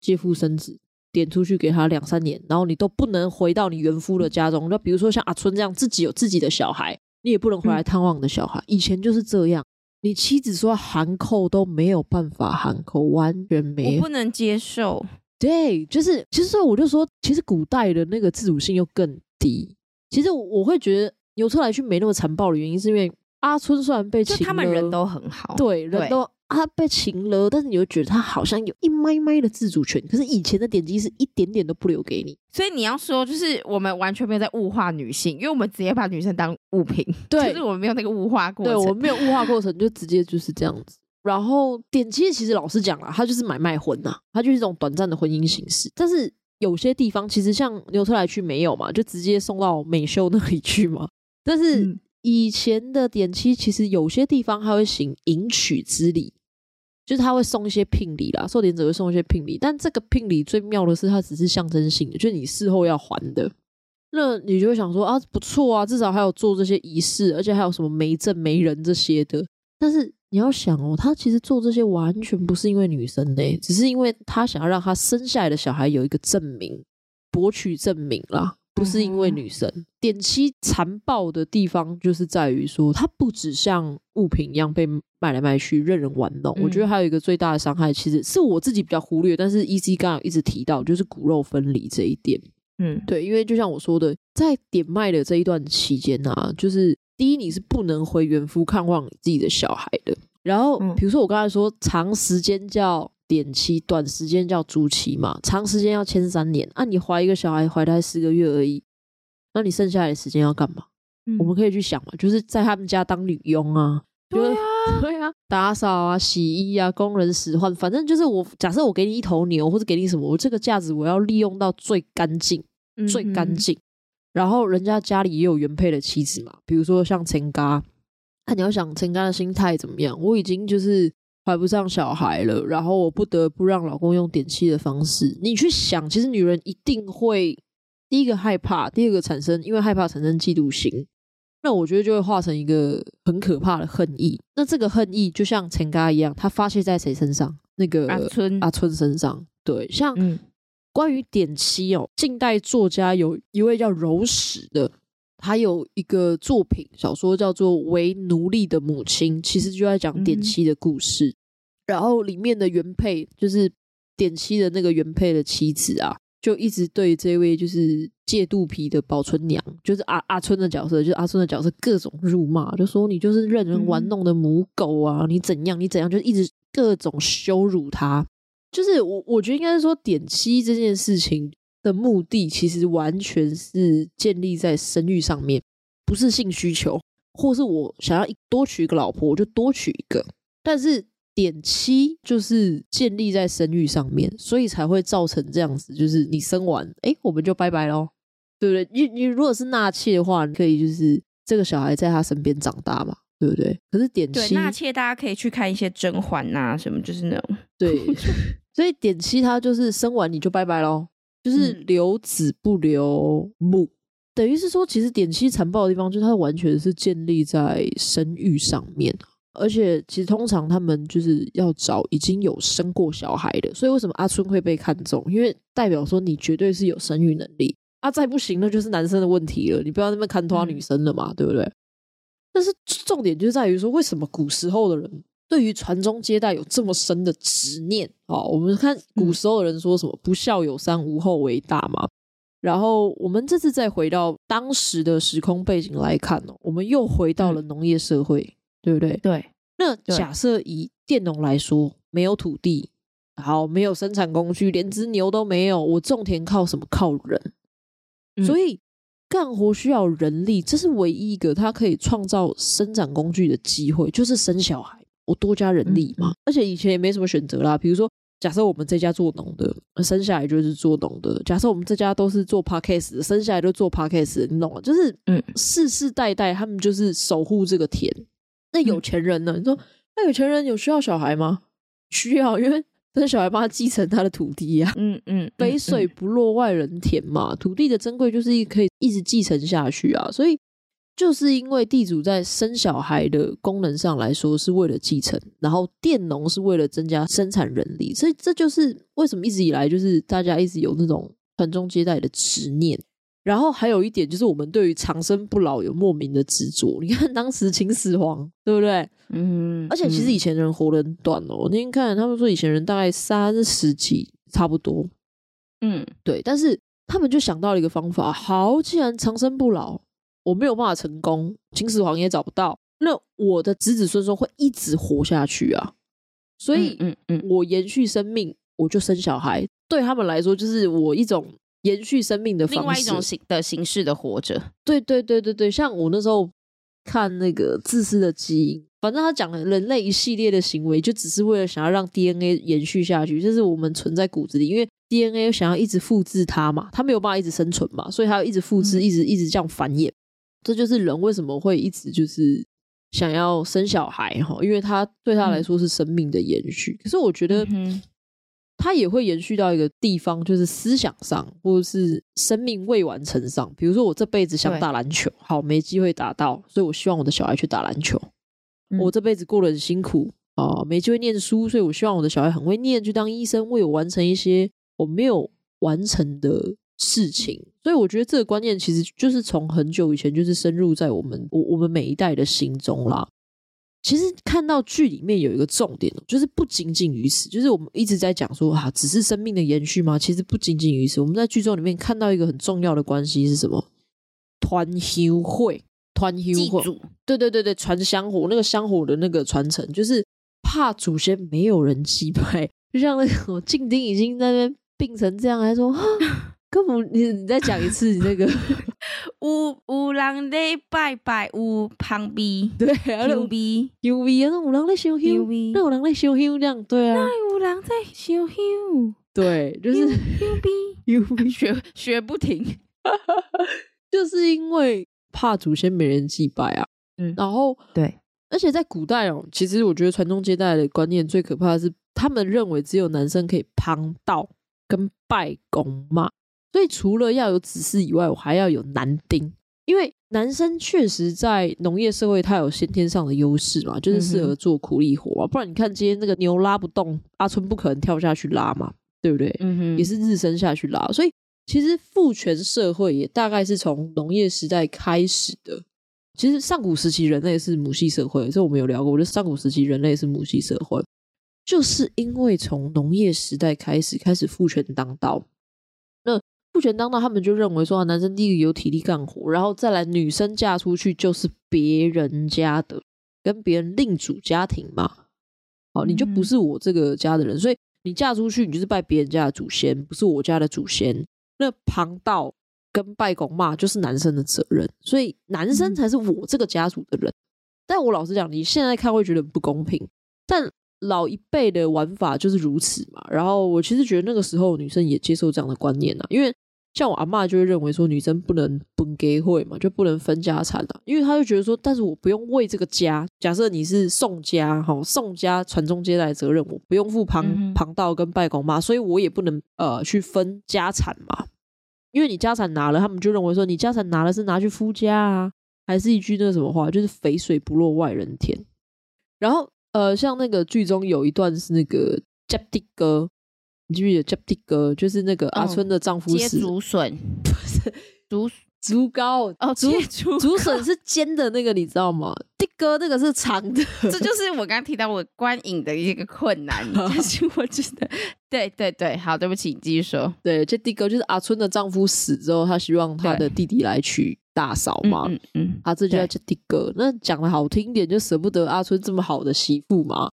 借腹生子，点出去给他两三年，然后你都不能回到你原夫的家中。那比如说像阿春这样自己有自己的小孩，你也不能回来探望你的小孩。以前就是这样。你妻子说含扣都没有办法含扣，完全没有，我不能接受。对，就是其实我就说，其实古代的那个自主性又更低。其实我会觉得牛车来去没那么残暴的原因，是因为阿春虽然被请，他们人都很好，对，人都。他被擒了，但是你又觉得他好像有一麦麦的自主权。可是以前的点击是一点点都不留给你，所以你要说，就是我们完全没有在物化女性，因为我们直接把女生当物品。对，就是我们没有那个物化过程。对，我们没有物化过程，就直接就是这样子。然后点击其实老实讲啦，它就是买卖婚呐，它就是一种短暂的婚姻形式。但是有些地方其实像纽特莱区没有嘛，就直接送到美秀那里去嘛。但是以前的点妻其实有些地方还会行迎娶之礼，就是他会送一些聘礼啦，受点者会送一些聘礼。但这个聘礼最妙的是，它只是象征性的，就是你事后要还的。那你就会想说啊，不错啊，至少还有做这些仪式，而且还有什么媒证媒人这些的。但是。你要想哦，他其实做这些完全不是因为女生的，只是因为他想要让他生下来的小孩有一个证明，博取证明啦，不是因为女生。嗯、点妻残暴的地方就是在于说，它不只像物品一样被卖来卖去，任人玩弄。嗯、我觉得还有一个最大的伤害，其实是我自己比较忽略，但是 EC 刚刚一直提到，就是骨肉分离这一点。嗯，对，因为就像我说的，在点卖的这一段期间啊，就是。第一，你是不能回原夫看望你自己的小孩的。然后，比如说我刚才说，长时间叫点期，短时间叫租期嘛。长时间要签三年，啊，你怀一个小孩，怀胎四个月而已，那你剩下来的时间要干嘛？嗯、我们可以去想嘛，就是在他们家当女佣啊，对啊，[LAUGHS] 对啊，打扫啊、洗衣啊、工人使唤，反正就是我假设我给你一头牛，或者给你什么，我这个价值我要利用到最干净、最干净。嗯然后人家家里也有原配的妻子嘛，比如说像陈嘎，那你要想陈嘎的心态怎么样？我已经就是怀不上小孩了，然后我不得不让老公用点气的方式。你去想，其实女人一定会第一个害怕，第二个产生，因为害怕产生嫉妒心，那我觉得就会化成一个很可怕的恨意。那这个恨意就像陈嘎一样，他发泄在谁身上？那个阿春阿春身上。对，像。嗯关于点漆哦，近代作家有一位叫柔石的，他有一个作品小说叫做《为奴隶的母亲》，其实就在讲点妻的故事。嗯、然后里面的原配就是点妻的那个原配的妻子啊，就一直对这位就是借肚皮的保存娘，就是阿阿春的角色，就是阿春的角色各种辱骂，就说你就是任人玩弄的母狗啊，你怎样你怎样，就一直各种羞辱她。就是我，我觉得应该是说，点妻这件事情的目的，其实完全是建立在生育上面，不是性需求，或是我想要多娶一个老婆，我就多娶一个。但是点妻就是建立在生育上面，所以才会造成这样子，就是你生完，哎，我们就拜拜喽，对不对？你你如果是纳妾的话，你可以就是这个小孩在他身边长大嘛。对不对？可是点妻纳妾，大家可以去看一些甄嬛呐，什么就是那种。对，所以点妻他就是生完你就拜拜喽，就是留子不留母，嗯、等于是说，其实点妻残暴的地方就是它完全是建立在生育上面，而且其实通常他们就是要找已经有生过小孩的，所以为什么阿春会被看中？因为代表说你绝对是有生育能力，啊，再不行那就是男生的问题了，你不要那么看拖女生了嘛，嗯、对不对？但是重点就在于说，为什么古时候的人对于传宗接代有这么深的执念？啊，我们看古时候的人说什么“不孝有三，无后为大”嘛。然后我们这次再回到当时的时空背景来看哦，我们又回到了农业社会，对不对？对。那假设以佃农来说，没有土地，好，没有生产工具，连只牛都没有，我种田靠什么？靠人。所以。干活需要人力，这是唯一一个他可以创造生产工具的机会，就是生小孩，我多加人力嘛。嗯、而且以前也没什么选择啦，比如说，假设我们这家做农的，生下来就是做农的；假设我们这家都是做 Podcast 的，生下来就做 Podcast，你懂吗？就是，嗯，世世代代他们就是守护这个田。那有钱人呢？嗯、你说，那有钱人有需要小孩吗？[LAUGHS] 需要，因为。生小孩帮他继承他的土地呀、啊嗯，嗯嗯，肥水不落外人田嘛，土地的珍贵就是一可以一直继承下去啊，所以就是因为地主在生小孩的功能上来说是为了继承，然后佃农是为了增加生产人力，所以这就是为什么一直以来就是大家一直有那种传宗接代的执念。然后还有一点就是，我们对于长生不老有莫名的执着。你看当时秦始皇，对不对？嗯，而且其实以前人活得很短哦。我那天看他们说，以前人大概三十几，差不多。嗯，对。但是他们就想到了一个方法，好，既然长生不老，我没有办法成功，秦始皇也找不到，那我的子子孙孙会一直活下去啊。所以，嗯嗯，我延续生命，我就生小孩。对他们来说，就是我一种。延续生命的方式，另外一种形的形式的活着。对对对对对，像我那时候看那个自私的基因，反正他讲了人类一系列的行为，就只是为了想要让 DNA 延续下去，就是我们存在骨子里，因为 DNA 想要一直复制它嘛，它没有办法一直生存嘛，所以它要一直复制，一直一直这样繁衍。这就是人为什么会一直就是想要生小孩哈，因为他对他来说是生命的延续。可是我觉得。他也会延续到一个地方，就是思想上，或者是生命未完成上。比如说，我这辈子想打篮球，好，没机会打到，所以我希望我的小孩去打篮球。嗯、我这辈子过得很辛苦啊、呃，没机会念书，所以我希望我的小孩很会念，去当医生，为我完成一些我没有完成的事情。所以我觉得这个观念其实就是从很久以前就是深入在我们我我们每一代的心中啦。其实看到剧里面有一个重点，就是不仅仅于此，就是我们一直在讲说啊，只是生命的延续吗？其实不仅仅于此。我们在剧中里面看到一个很重要的关系是什么？团修会，团修会，对对对对，传香火，那个香火的那个传承，就是怕祖先没有人祭拜，就像那个 [LAUGHS] 静丁已经在那边病成这样，还说。[LAUGHS] 根本你你再讲一次，你那个。[LAUGHS] 有有人在拜拜，有旁边 [LAUGHS] 对，有味有味啊，那有人在烧香，那有人在烧香这样，对啊，那有人在烧香，对，就是有味有味，[LAUGHS] 学学不停，就是因为怕祖先没人祭拜啊，嗯，然后对，而且在古代哦，其实我觉得传宗接代的观念最可怕的是，他们认为只有男生可以旁道跟拜公妈。所以除了要有子嗣以外，我还要有男丁，因为男生确实在农业社会他有先天上的优势嘛，就是适合做苦力活啊。不然你看今天那个牛拉不动，阿春不可能跳下去拉嘛，对不对？嗯哼，也是日升下去拉。所以其实父权社会也大概是从农业时代开始的。其实上古时期人类是母系社会，这我们有聊过。我觉得上古时期人类是母系社会，就是因为从农业时代开始开始父权当道。父权当道，他们就认为说，男生第一个有体力干活，然后再来女生嫁出去就是别人家的，跟别人另组家庭嘛。好，你就不是我这个家的人，所以你嫁出去，你就是拜别人家的祖先，不是我家的祖先。那旁道跟拜公妈就是男生的责任，所以男生才是我这个家族的人。但我老实讲，你现在看会觉得不公平，但。老一辈的玩法就是如此嘛，然后我其实觉得那个时候女生也接受这样的观念啊，因为像我阿嬷就会认为说女生不能分给会嘛，就不能分家产啊，因为她就觉得说，但是我不用为这个家，假设你是宋家哈，宋家传宗接代的责任，我不用负旁旁道跟拜公妈，所以我也不能呃去分家产嘛，因为你家产拿了，他们就认为说你家产拿了是拿去夫家啊，还是一句那个什么话，就是肥水不落外人田，然后。呃，像那个剧中有一段是那个接地哥，你记不记得接地哥？就是那个阿春的丈夫是接竹笋，不是竹 [LAUGHS] 竹篙哦，竹竹竹笋是尖的那个，你知道吗？的哥那个是长的，这就是我刚刚提到我观影的一个困难，[LAUGHS] 但是我觉得，对对对，好，对不起，你继续说。对，这的哥就是阿春的丈夫死之后，他希望他的弟弟来娶。大嫂嘛，嗯嗯，啊，这就叫的哥。那讲的好听一点，就舍不得阿春这么好的媳妇嘛。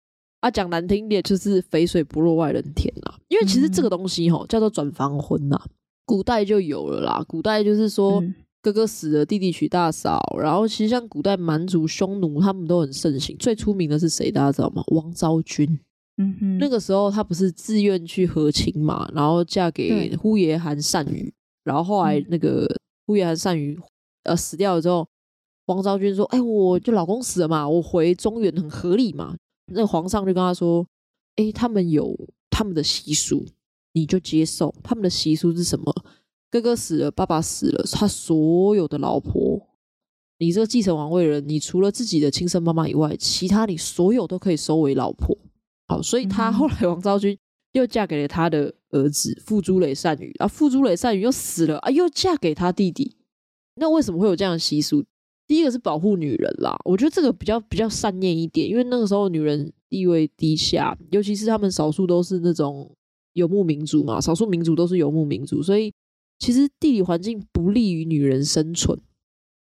啊，讲难听一点，就是肥水不落外人田呐。因为其实这个东西吼叫做转房婚呐，古代就有了啦。古代就是说哥哥死了，弟弟娶大嫂。然后其实像古代蛮族、匈奴他们都很盛行。最出名的是谁？大家知道吗？王昭君。嗯哼，那个时候他不是自愿去和亲嘛，然后嫁给呼延汗单于。然后后来那个呼延汗单于。呃，死掉了之后，王昭君说：“哎、欸，我就老公死了嘛，我回中原很合理嘛。”那皇上就跟他说：“哎、欸，他们有他们的习俗，你就接受。他们的习俗是什么？哥哥死了，爸爸死了，他所有的老婆，你这个继承王位的人，你除了自己的亲生妈妈以外，其他你所有都可以收为老婆。好，所以他后来王昭君又嫁给了他的儿子傅珠磊善宇，啊，傅珠磊善宇又死了啊，又嫁给他弟弟。”那为什么会有这样的习俗？第一个是保护女人啦，我觉得这个比较比较善念一点，因为那个时候女人地位低下，尤其是他们少数都是那种游牧民族嘛，少数民族都是游牧民族，所以其实地理环境不利于女人生存。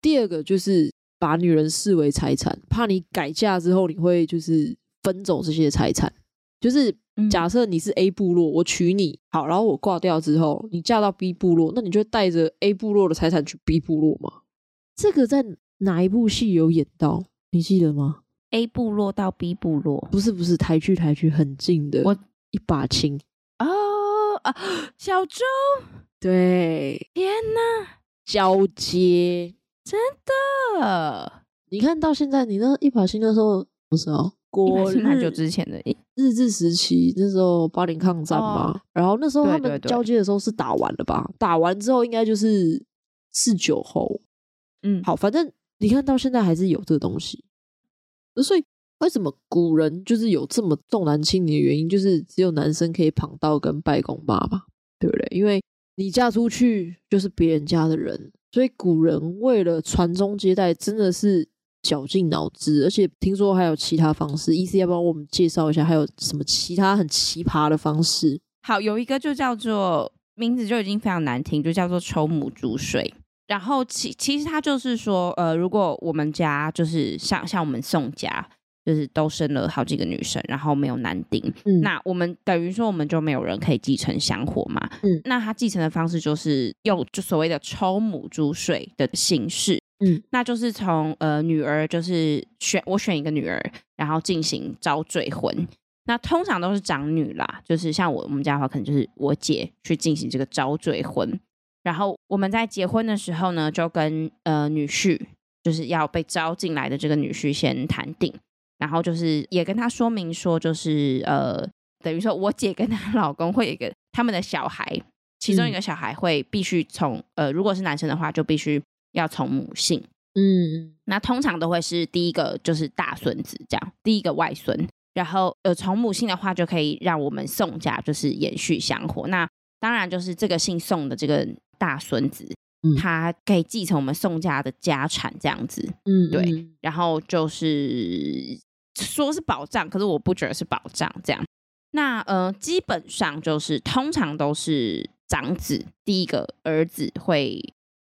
第二个就是把女人视为财产，怕你改嫁之后你会就是分走这些财产，就是。假设你是 A 部落，我娶你好，然后我挂掉之后，你嫁到 B 部落，那你就带着 A 部落的财产去 B 部落吗？这个在哪一部戏有演到？你记得吗？A 部落到 B 部落，不是不是台剧台剧很近的。我一把青哦啊，小周，对，天哪，交接，真的。你看到现在，你那一把青那时候，不是哦，国日很久之前的日治时期，那时候八年抗战嘛，哦、然后那时候他们交接的时候是打完了吧？对对对，打完之后应该就是四九后，嗯，好，反正你看到现在还是有这个东西。所以为什么古人就是有这么重男轻女的原因，就是只有男生可以捧到跟拜公妈嘛，对不对？因为你嫁出去就是别人家的人，所以古人为了传宗接代，真的是。绞尽脑汁，而且听说还有其他方式。E C 要不要我们介绍一下，还有什么其他很奇葩的方式？好，有一个就叫做名字就已经非常难听，就叫做抽母猪水。然后其其实他就是说，呃，如果我们家就是像像我们宋家，就是都生了好几个女生，然后没有男丁，嗯，那我们等于说我们就没有人可以继承香火嘛，嗯，那他继承的方式就是用就所谓的抽母猪水的形式。嗯，那就是从呃女儿，就是选我选一个女儿，然后进行招赘婚。那通常都是长女啦，就是像我我们家的话，可能就是我姐去进行这个招赘婚。然后我们在结婚的时候呢，就跟呃女婿，就是要被招进来的这个女婿先谈定，然后就是也跟他说明说，就是呃等于说我姐跟她老公会有一个他们的小孩，其中一个小孩会必须从呃如果是男生的话，就必须。要从母姓，嗯，那通常都会是第一个就是大孙子这样，第一个外孙，然后呃从母姓的话就可以让我们宋家就是延续香火。那当然就是这个姓宋的这个大孙子，嗯，他可以继承我们宋家的家产这样子，嗯，对。然后就是说是保障，可是我不觉得是保障这样。那呃基本上就是通常都是长子第一个儿子会。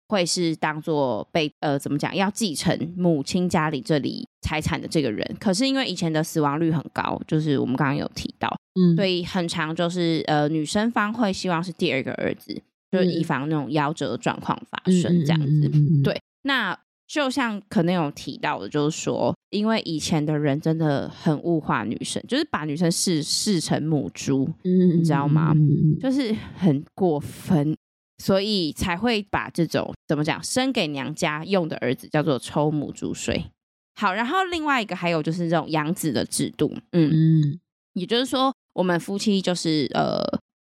会是当做被呃怎么讲要继承母亲家里这里财产的这个人，可是因为以前的死亡率很高，就是我们刚刚有提到，嗯，所以很常就是呃女生方会希望是第二个儿子，嗯、就是以防那种夭折状况发生这样子。对，那就像可能有提到的，就是说，因为以前的人真的很物化女生，就是把女生视视成母猪，嗯，你知道吗？嗯、就是很过分。所以才会把这种怎么讲生给娘家用的儿子叫做抽母猪水。好，然后另外一个还有就是这种养子的制度，嗯嗯，也就是说我们夫妻就是呃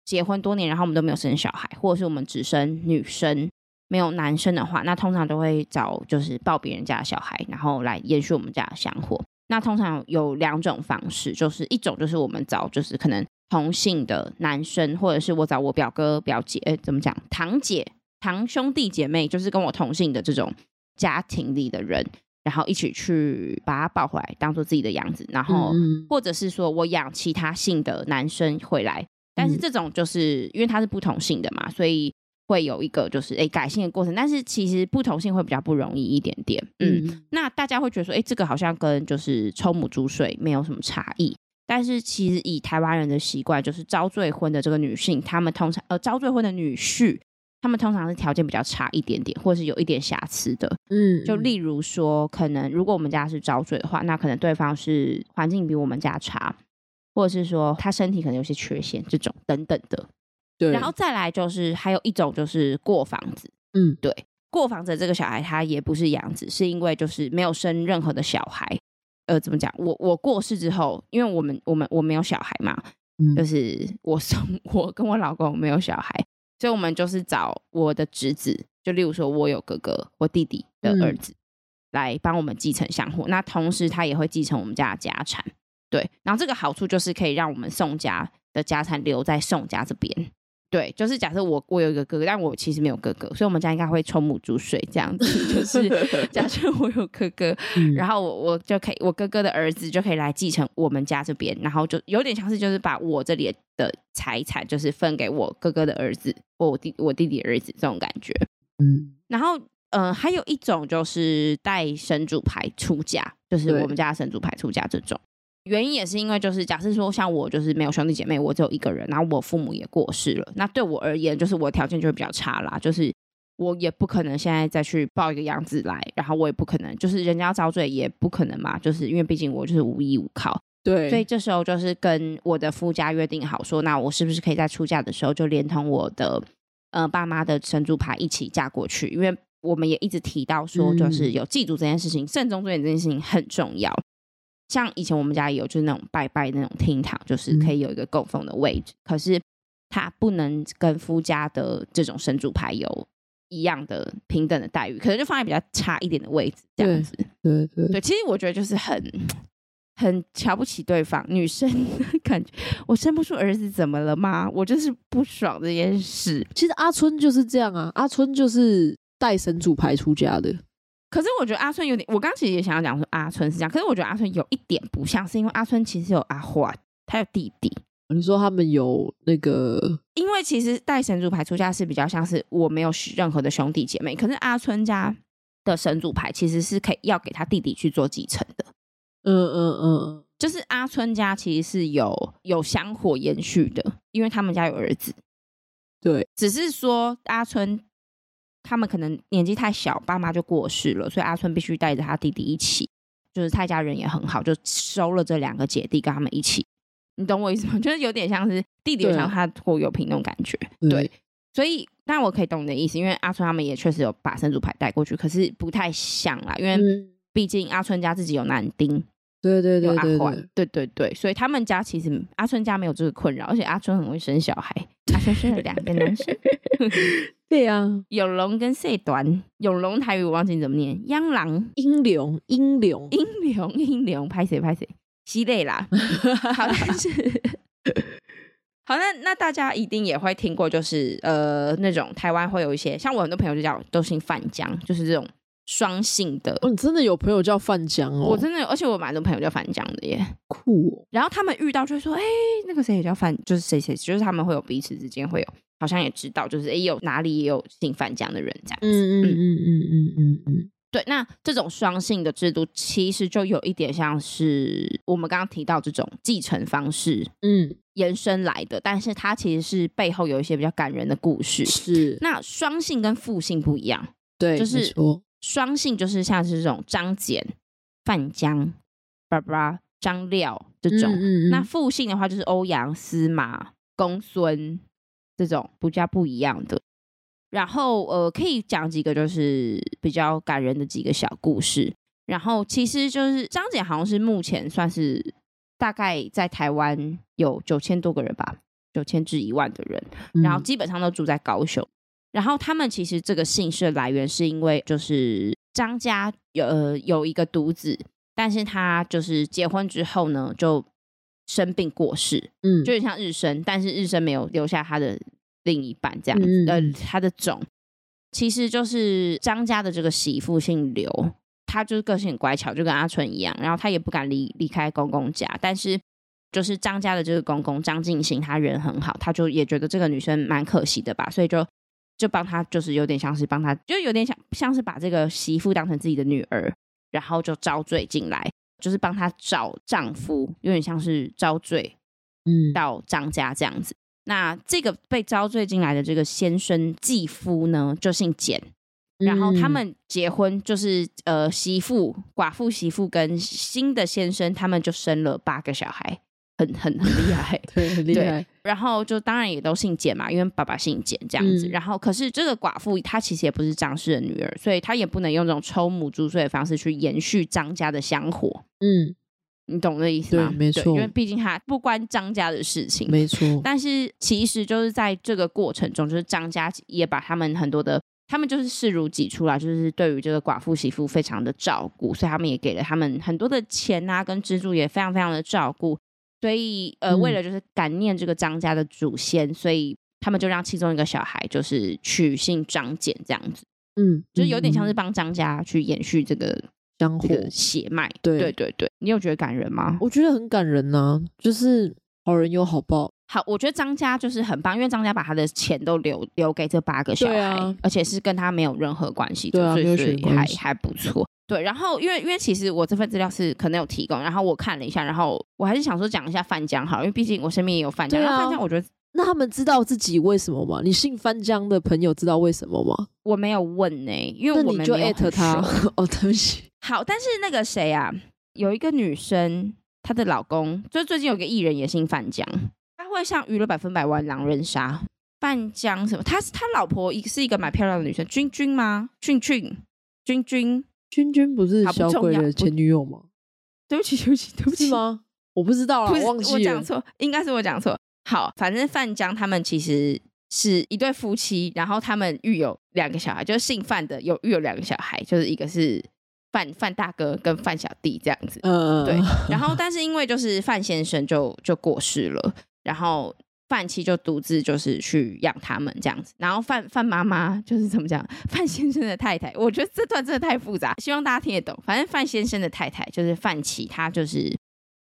结婚多年，然后我们都没有生小孩，或者是我们只生女生没有男生的话，那通常都会找就是抱别人家的小孩，然后来延续我们家的香火。那通常有两种方式，就是一种就是我们找就是可能。同性的男生，或者是我找我表哥表姐，哎，怎么讲？堂姐、堂兄弟姐妹，就是跟我同性的这种家庭里的人，然后一起去把他抱回来，当做自己的养子，然后、嗯、或者是说我养其他性的男生回来，但是这种就是、嗯、因为它是不同性的嘛，所以会有一个就是哎改性的过程，但是其实不同性会比较不容易一点点，嗯，嗯那大家会觉得说，哎，这个好像跟就是抽母猪水没有什么差异。但是其实以台湾人的习惯，就是遭赘婚的这个女性，她们通常呃遭赘婚的女婿，他们通常是条件比较差一点点，或者是有一点瑕疵的。嗯，就例如说，可能如果我们家是遭赘的话，那可能对方是环境比我们家差，或者是说他身体可能有些缺陷，这种等等的。对。然后再来就是还有一种就是过房子。嗯，对，过房子的这个小孩他也不是养子，是因为就是没有生任何的小孩。呃，怎么讲？我我过世之后，因为我们我们我没有小孩嘛，嗯、就是我生 [LAUGHS] 我跟我老公没有小孩，所以我们就是找我的侄子，就例如说我有哥哥，我弟弟的儿子、嗯、来帮我们继承香火。那同时他也会继承我们家的家产，对。然后这个好处就是可以让我们宋家的家产留在宋家这边。对，就是假设我我有一个哥哥，但我其实没有哥哥，所以我们家应该会抽母猪水这样子。就是 [LAUGHS] 假设我有哥哥，嗯、然后我我就可以，我哥哥的儿子就可以来继承我们家这边，然后就有点像是就是把我这里的财产就是分给我哥哥的儿子或我弟我弟弟的儿子这种感觉。嗯，然后呃还有一种就是带神主牌出嫁，就是我们家的神主牌出嫁这种。原因也是因为，就是假设说，像我就是没有兄弟姐妹，我只有一个人，然后我父母也过世了，那对我而言，就是我条件就会比较差啦，就是我也不可能现在再去抱一个养子来，然后我也不可能，就是人家要遭罪也不可能嘛，就是因为毕竟我就是无依无靠。对，所以这时候就是跟我的夫家约定好说，那我是不是可以在出嫁的时候就连同我的呃爸妈的神主牌一起嫁过去？因为我们也一直提到说，就是有祭祖这件事情，慎终追远这件事情很重要。像以前我们家也有，就是那种拜拜那种厅堂，就是可以有一个供奉的位置，嗯、可是他不能跟夫家的这种神主牌有一样的平等的待遇，可能就放在比较差一点的位置这样子。对对对，对，其实我觉得就是很很瞧不起对方女生感觉，我生不出儿子怎么了吗？我就是不爽这件事。其实阿春就是这样啊，阿春就是带神主牌出家的。可是我觉得阿春有点，我刚其实也想要讲说阿春是这样，可是我觉得阿春有一点不像是，因为阿春其实有阿花，他有弟弟。你说他们有那个？因为其实带神主牌出家是比较像是我没有任何的兄弟姐妹，可是阿春家的神主牌其实是可以要给他弟弟去做继承的。嗯嗯嗯，就是阿春家其实是有有香火延续的，因为他们家有儿子。对，只是说阿春。他们可能年纪太小，爸妈就过世了，所以阿春必须带着他弟弟一起。就是蔡家人也很好，就收了这两个姐弟跟他们一起。你懂我意思吗？[LAUGHS] 就是有点像是弟弟有像他拖油瓶那种感觉。对，对，所以但我可以懂你的意思，因为阿春他们也确实有把神主牌带过去，可是不太像啦，因为毕竟阿春家自己有男丁。对对对，对，对，对对对，所以他们家其实阿春家没有这个困扰，而且阿春很会生小孩，阿春生了两个男生。[LAUGHS] 对呀、啊，永龙跟谢短，永龙台语我忘记怎么念，央郎英龙英龙英龙英龙，拍谁拍谁，西累啦。[LAUGHS] 好，但是 [LAUGHS] 好，那那大家一定也会听过，就是呃那种台湾会有一些，像我很多朋友就叫都姓范江，就是这种。双性的，哦，你真的有朋友叫范江哦？我真的有，而且我蛮多朋友叫范江的耶，酷哦。然后他们遇到就会说，哎，那个谁也叫范，就是谁谁，就是他们会有彼此之间会有，好像也知道，就是哎，有哪里也有姓范江的人这样子。嗯嗯嗯嗯嗯嗯嗯。对，那这种双性的制度其实就有一点像是我们刚刚提到这种继承方式，嗯，延伸来的，但是它其实是背后有一些比较感人的故事。是，那双性跟复性不一样，对，就是。双姓就是像是这种张简、范江、巴拉、张廖这种，嗯嗯嗯，那复姓的话就是欧阳、司马、公孙这种比较不一样的。然后呃，可以讲几个就是比较感人的几个小故事。然后其实就是张简好像是目前算是大概在台湾有九千多个人吧，九千至一万的人，然后基本上都住在高雄。然后他们其实这个姓氏的来源是因为就是张家有呃有一个独子，但是他就是结婚之后呢就生病过世，嗯，就有点像日升，但是日升没有留下他的另一半这样子，嗯、呃，他的种。其实就是张家的这个媳妇姓刘，她就是个性很乖巧，就跟阿春一样，然后她也不敢离离开公公家，但是就是张家的这个公公张进兴，他人很好，他就也觉得这个女生蛮可惜的吧，所以就。就帮他，就是有点像是帮他，就有点像像是把这个媳妇当成自己的女儿，然后就招赘进来，就是帮他找丈夫，有点像是招赘，嗯，到张家这样子。嗯、那这个被招赘进来的这个先生继夫呢，就姓简，然后他们结婚，就是呃媳妇寡妇媳妇跟新的先生，他们就生了八个小孩。很很很厉害，[LAUGHS] 对，很厉害。然后就当然也都姓简嘛，因为爸爸姓简这样子。嗯、然后可是这个寡妇她其实也不是张氏的女儿，所以她也不能用这种抽母猪税的方式去延续张家的香火。嗯，你懂这意思吗？对，没错。因为毕竟她不关张家的事情，没错。但是其实就是在这个过程中，就是张家也把他们很多的，他们就是视如己出啦，就是对于这个寡妇媳妇非常的照顾，所以他们也给了他们很多的钱啊，跟资助也非常非常的照顾。所以，呃，为了就是感念这个张家的祖先，嗯、所以他们就让其中一个小孩就是取姓张简这样子，嗯，就是有点像是帮张家去延续这个香火血脉。对对对对，你有觉得感人吗？我觉得很感人呐、啊，就是好人有好报。好，我觉得张家就是很棒，因为张家把他的钱都留留给这八个小孩，啊、而且是跟他没有任何关系的，对啊、所以还还不错。对，然后因为因为其实我这份资料是可能有提供，然后我看了一下，然后我还是想说讲一下范江好，因为毕竟我身边也有范江。啊、然后范江我觉得那他们知道自己为什么吗？你姓范江的朋友知道为什么吗？我没有问呢、欸，因为我们就艾特他。哦，对不起。[LAUGHS] 好，但是那个谁啊，有一个女生，她的老公就最近有个艺人也姓范江，他会像娱乐百分百玩狼人杀。范江什么？他是他老婆一是一个蛮漂亮的女生，君君吗？俊俊，君君，君君不是小鬼的前女友吗？对不起，对不起，对不起吗？我不知道啊，我忘记了，我讲错，应该是我讲错。好，反正范江他们其实是一对夫妻，然后他们育有两个小孩，就是姓范的有育有两个小孩，就是一个是范范大哥跟范小弟这样子。嗯，对。然后，[LAUGHS] 但是因为就是范先生就就过世了，然后范妻就独自就是去养他们这样子。然后范范妈妈就是怎么讲？范先生的太太，我觉得这段真的太复杂，希望大家听得懂。反正范先生的太太就是范妻，他就是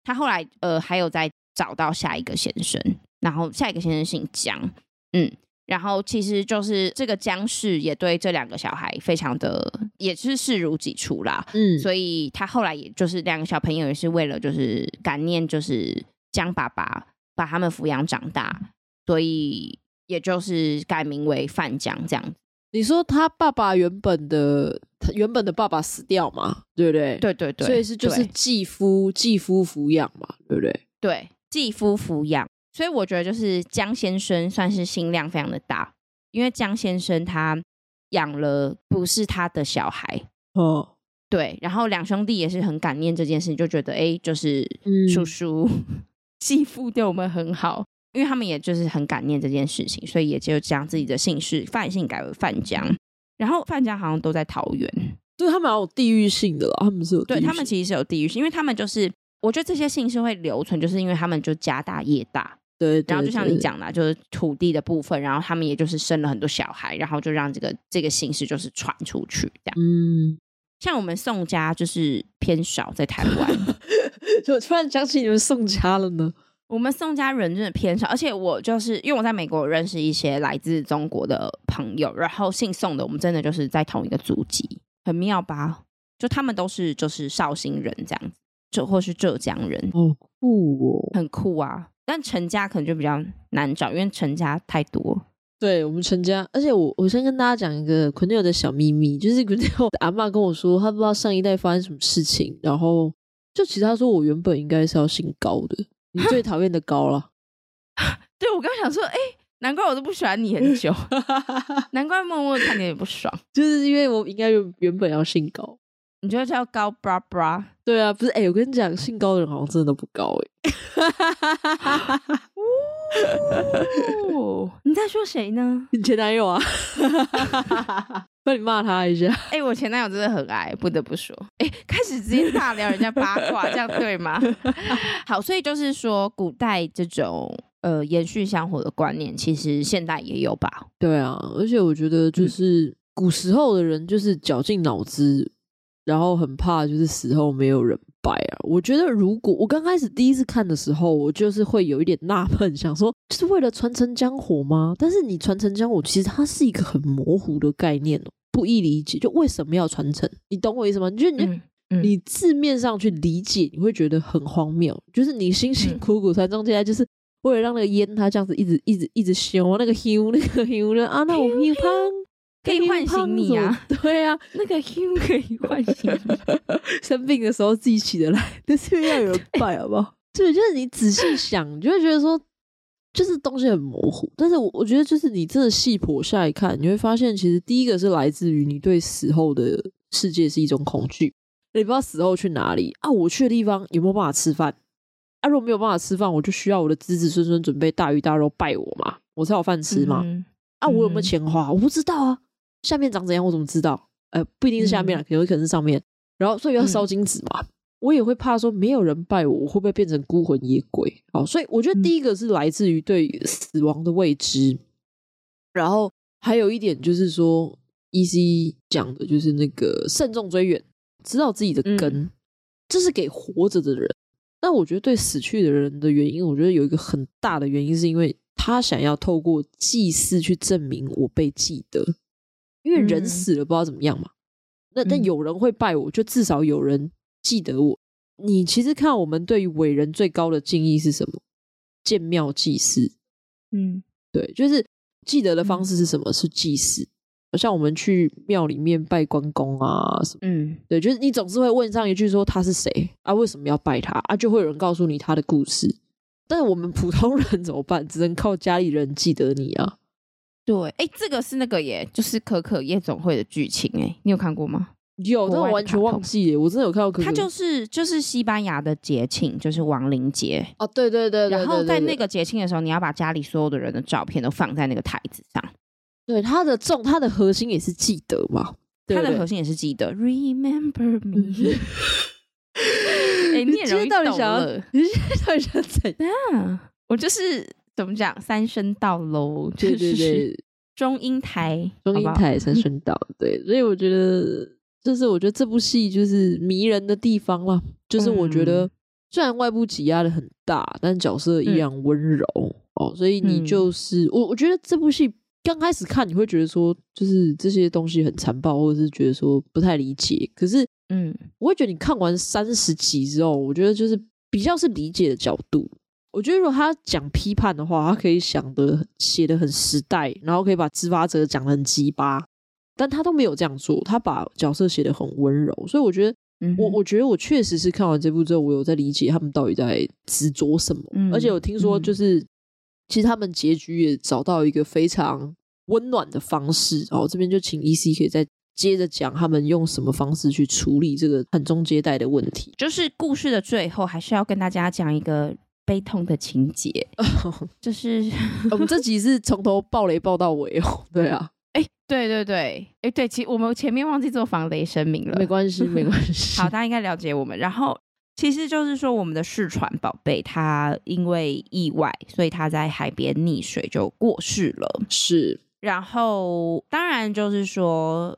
他后来呃还有再找到下一个先生。然后下一个先生姓江，嗯，然后其实就是这个江氏也对这两个小孩非常的也是视如己出啦，嗯，所以他后来也就是两个小朋友也是为了就是感念就是江爸爸把他们抚养长大，所以也就是改名为范江这样子。你说他爸爸原本的他原本的爸爸死掉嘛，对不对？对对对，所以是就是继夫继夫抚养嘛，对不对？对，继夫抚养。所以我觉得就是江先生算是心量非常的大，因为江先生他养了不是他的小孩哦，对，然后两兄弟也是很感念这件事，就觉得哎，就是叔叔继父对我们很好，因为他们也就是很感念这件事情，所以也就将自己的姓氏范姓改为范江，然后范江好像都在桃园，对他们好有地域性的，他们是有对他们其实是有地域性，因为他们就是我觉得这些姓氏会留存，就是因为他们就家大业大。对，对，然后就像你讲的，就是土地的部分，然后他们也就是生了很多小孩，然后就让这个这个姓氏就是传出去这样。嗯，像我们宋家就是偏少在台湾，[LAUGHS] 就突然想起你们宋家了呢。我们宋家人真的偏少，而且我就是因为我在美国认识一些来自中国的朋友，然后姓宋的，我们真的就是在同一个祖籍，很妙吧？就他们都是就是绍兴人这样子，就或是浙江人，好酷哦，很酷啊。但陈家可能就比较难找，因为陈家太多。对，我们成家，而且我我先跟大家讲一个坤佑的小秘密，就是坤佑的阿嬷跟我说，她不知道上一代发生什么事情，然后就其实他说我原本应该是要姓高的，你最讨厌的高了。[LAUGHS] 对，我刚想说，哎、欸，难怪我都不喜欢你很久，[LAUGHS] 难怪默默看你也不爽，[LAUGHS] 就是因为我应该原本要姓高。你觉得叫高 bra bra？对啊，不是哎、欸，我跟你讲，姓高的人好像真的都不高哎、[LAUGHS] 哦。[LAUGHS] 你在说谁呢？[LAUGHS] 你前男友啊？那你骂他一下。哎、欸，我前男友真的很矮，不得不说。哎、欸，开始直接大聊人家八卦，这样对吗？好，所以就是说，古代这种呃延续香火的观念，其实现代也有吧？对啊，而且我觉得就是、嗯、古时候的人就是绞尽脑汁。然后很怕，就是死后没有人拜啊。我觉得，如果我刚开始第一次看的时候，我就是会有一点纳闷，[LAUGHS] 想说，就是为了传承江湖吗？但是你传承江湖，其实它是一个很模糊的概念哦，不易理解。就为什么要传承？你懂我意思吗？就你，嗯嗯、你字面上去理解，你会觉得很荒谬。就是你辛辛苦苦传宗接代，就是为了让那个烟它这样子一直一直一直修，那个香那个香的啊，那我香香。可以唤醒你啊！[LAUGHS] 对啊，那个 Q 可以唤醒你。[LAUGHS] 生病的时候自己起得来，[LAUGHS] 但是要有人拜，好不好？对，就是你仔细想，你就会觉得说，就是东西很模糊。但是我我觉得，就是你真的细剖下来看，你会发现，其实第一个是来自于你对死后的世界是一种恐惧。你不知道死后去哪里啊？我去的地方有没有办法吃饭？啊，如果没有办法吃饭，我就需要我的子子孙孙准备大鱼大肉拜我嘛，我才有饭吃嘛。嗯、啊，我有没有钱花？我不知道啊。下面长怎样，我怎么知道？呃，不一定是下面了，有可能是上面。然后，所以要烧金纸嘛。嗯、我也会怕说，没有人拜我，我会不会变成孤魂野鬼？哦，所以我觉得第一个是来自于对死亡的未知。嗯、然后还有一点就是说，EC 讲的就是那个慎重追远，知道自己的根，嗯、这是给活着的人。但我觉得对死去的人的原因，我觉得有一个很大的原因，是因为他想要透过祭祀去证明我被记得。因为人死了不知道怎么样嘛，那但有人会拜我，就至少有人记得我。你其实看我们对于伟人最高的敬意是什么？建庙祭祀，嗯，对，就是记得的方式是什么？嗯、是祭祀，像我们去庙里面拜关公啊什么，嗯，对，就是你总是会问上一句说他是谁啊？为什么要拜他啊？就会有人告诉你他的故事。但是我们普通 [LAUGHS] 人怎么办？只能靠家里人记得你啊。对，哎，这个是那个耶，就是可可夜总会的剧情哎，你有看过吗？有，但我完全忘记耶。我真的有看到可可。它就是就是西班牙的节庆，就是亡灵节哦，对对对，对。然后在那个节庆的时候，你要把家里所有的人的照片都放在那个台子上。对，它的重，它的核心也是记得嘛。它的核心也是记得，Remember me。[LAUGHS] 哎，你也容易到底想要？你到底想怎样？我就是。怎么讲？三声道喽，对对对，中英台，中英台三 [LAUGHS] 声道，对，所以我觉得，就是我觉得这部戏就是迷人的地方了。就是我觉得，虽然外部挤压的很大，但角色依然温柔、嗯、哦，所以你就是、嗯、我，我觉得这部戏刚开始看你会觉得说，就是这些东西很残暴，或者是觉得说不太理解。可是，嗯，我会觉得你看完三十集之后，我觉得就是比较是理解的角度。我觉得，如果他讲批判的话，他可以想的写的很时代，然后可以把执法者讲的很鸡巴，但他都没有这样做，他把角色写的很温柔，所以我觉得，嗯、我我觉得我确实是看完这部之后，我有在理解他们到底在执着什么，嗯、而且我听说，就是、嗯、其实他们结局也找到一个非常温暖的方式，然后这边就请 EC 可以再接着讲他们用什么方式去处理这个传宗接代的问题，就是故事的最后还是要跟大家讲一个。悲痛的情节，[LAUGHS] 就是我们这集是从头爆雷爆到尾哦。对啊，哎、欸，对对对，哎、欸，对，其实我们前面忘记做防雷声明了，没关系，没关系。[LAUGHS] 好，大家应该了解我们。然后，其实就是说，我们的视传宝贝他因为意外，所以他在海边溺水就过世了。是，然后当然就是说，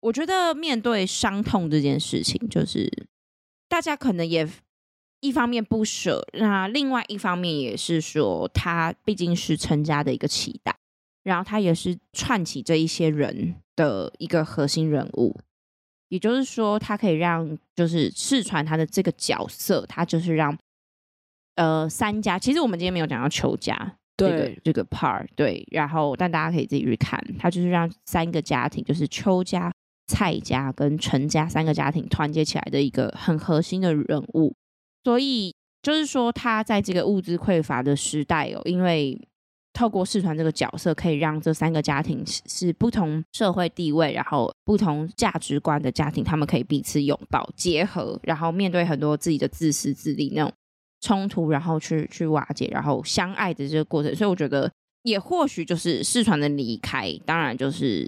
我觉得面对伤痛这件事情，就是大家可能也。一方面不舍，那另外一方面也是说，他毕竟是陈家的一个期待，然后他也是串起这一些人的一个核心人物，也就是说，他可以让就是世传他的这个角色，他就是让呃三家，其实我们今天没有讲到邱家这个对这个 part，对，然后但大家可以自己去看，他就是让三个家庭，就是邱家、蔡家跟陈家三个家庭团结起来的一个很核心的人物。所以就是说，他在这个物资匮乏的时代哦，因为透过视传这个角色，可以让这三个家庭是不同社会地位，然后不同价值观的家庭，他们可以彼此拥抱结合，然后面对很多自己的自私自利那种冲突，然后去去瓦解，然后相爱的这个过程。所以我觉得，也或许就是视传的离开，当然就是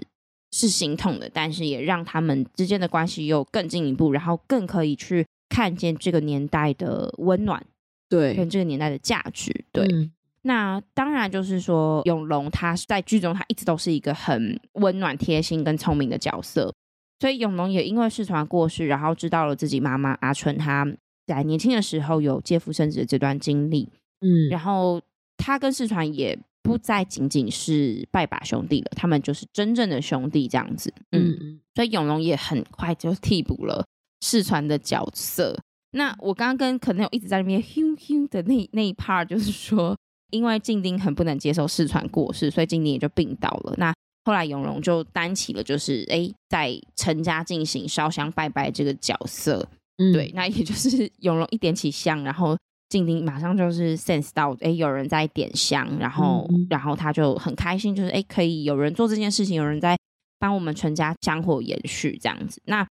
是心痛的，但是也让他们之间的关系又更进一步，然后更可以去。看见这个年代的温暖，对，跟这个年代的价值，对。嗯、那当然就是说，永龙他在剧中他一直都是一个很温暖、贴心跟聪明的角色，所以永龙也因为世传过世，然后知道了自己妈妈阿春她在年轻的时候有借腹生子的这段经历，嗯，然后他跟世传也不再仅仅是拜把兄弟了，他们就是真正的兄弟这样子，嗯，嗯，所以永龙也很快就替补了。视传的角色，那我刚刚跟可能有一直在那边咻咻的那那一 part，就是说，因为静丁很不能接受视传过世，所以静丁也就病倒了。那后来永荣就担起了，就是哎，在陈家进行烧香拜拜这个角色。嗯，对，那也就是 [LAUGHS] 永荣一点起香，然后静丁马上就是 sense 到，哎，有人在点香，然后然后他就很开心，就是哎，可以有人做这件事情，有人在帮我们全家香火延续这样子。那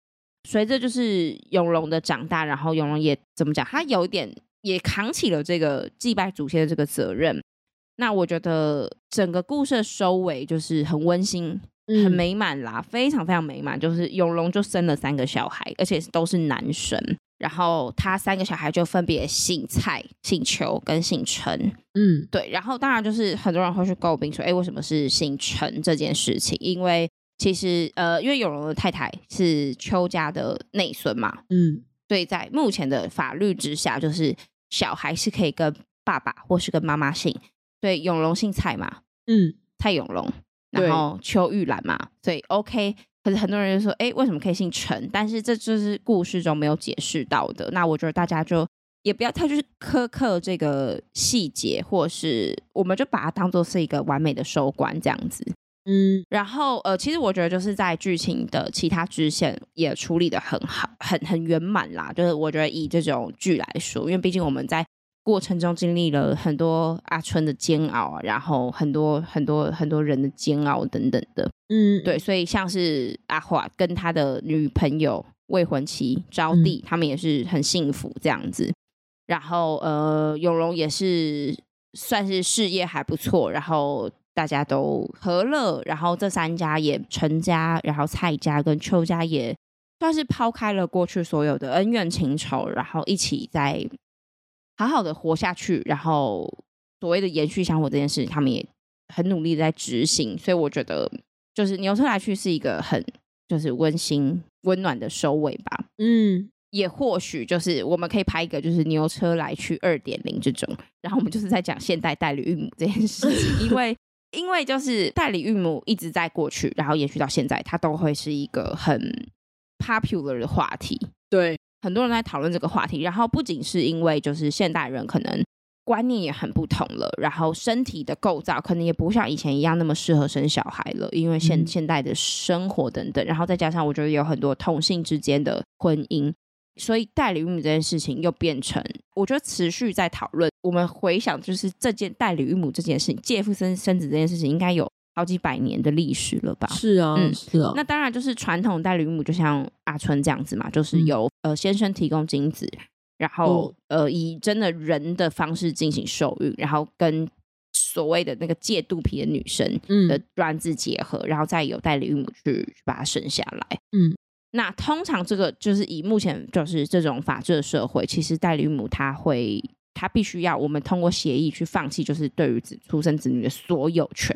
随着就是永隆的长大，然后永隆也怎么讲？他有一点也扛起了这个祭拜祖先的这个责任。那我觉得整个故事的收尾就是很温馨、很美满啦，嗯、非常非常美满。就是永隆就生了三个小孩，而且都是男生。然后他三个小孩就分别姓蔡、姓邱跟姓陈。嗯，对。然后当然就是很多人会去诟病说：“哎，为什么是姓陈这件事情？”因为其实，呃，因为永荣的太太是邱家的内孙嘛，嗯，所以在目前的法律之下，就是小孩是可以跟爸爸或是跟妈妈姓，所以，永荣姓蔡嘛，嗯，蔡永隆，然后邱玉兰嘛，所以 OK。可是很多人就说，哎，为什么可以姓陈？但是这就是故事中没有解释到的。那我觉得大家就也不要太去苛刻这个细节，或是我们就把它当做是一个完美的收官这样子。嗯，然后呃，其实我觉得就是在剧情的其他支线也处理的很好，很很圆满啦。就是我觉得以这种剧来说，因为毕竟我们在过程中经历了很多阿春的煎熬，然后很多很多很多人的煎熬等等的。嗯，对，所以像是阿华跟他的女朋友未婚妻招娣，嗯、他们也是很幸福这样子。然后呃，永荣也是算是事业还不错，然后。大家都和乐，然后这三家也陈家，然后蔡家跟邱家也算是抛开了过去所有的恩怨情仇，然后一起在好好的活下去。然后所谓的延续香火这件事，他们也很努力在执行。所以我觉得，就是牛车来去是一个很就是温馨温暖的收尾吧。嗯，也或许就是我们可以拍一个就是牛车来去二点零这种，然后我们就是在讲现代代理孕母这件事情，[LAUGHS] 因为。因为就是代理孕母一直在过去，然后延续到现在，它都会是一个很 popular 的话题。对，很多人在讨论这个话题。然后不仅是因为就是现代人可能观念也很不同了，然后身体的构造可能也不像以前一样那么适合生小孩了，因为现现代的生活等等。然后再加上我觉得有很多同性之间的婚姻。所以代理孕母这件事情又变成，我觉得持续在讨论。我们回想，就是这件代理孕母这件事情，借腹生生子这件事情，应该有好几百年的历史了吧？是啊，嗯，是啊。那当然就是传统代理孕母，就像阿春这样子嘛，就是由、嗯、呃先生提供精子，然后、哦、呃以真的人的方式进行受孕，然后跟所谓的那个借肚皮的女生的卵子结合，嗯、然后再由代理孕母去去把它生下来。嗯。那通常这个就是以目前就是这种法治的社会，其实代理母她会她必须要我们通过协议去放弃，就是对于子出生子女的所有权，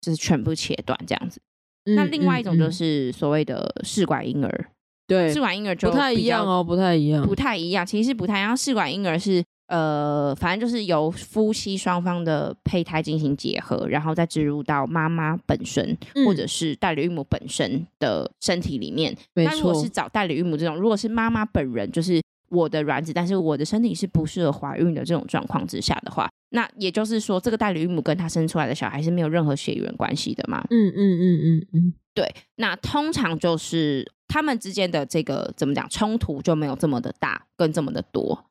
就是全部切断这样子。嗯、那另外一种就是所谓的试管婴儿，对，试管婴儿就不太一样哦，不太一样，不太一样，其实不太一样。试管婴儿是。呃，反正就是由夫妻双方的胚胎进行结合，然后再植入到妈妈本身、嗯、或者是代理孕母本身的身体里面。没错。那如果是找代理孕母这种，如果是妈妈本人就是我的卵子，但是我的身体是不适合怀孕的这种状况之下的话，那也就是说，这个代理孕母跟她生出来的小孩是没有任何血缘关系的嘛？嗯嗯嗯嗯嗯，对。那通常就是他们之间的这个怎么讲冲突就没有这么的大，跟这么的多。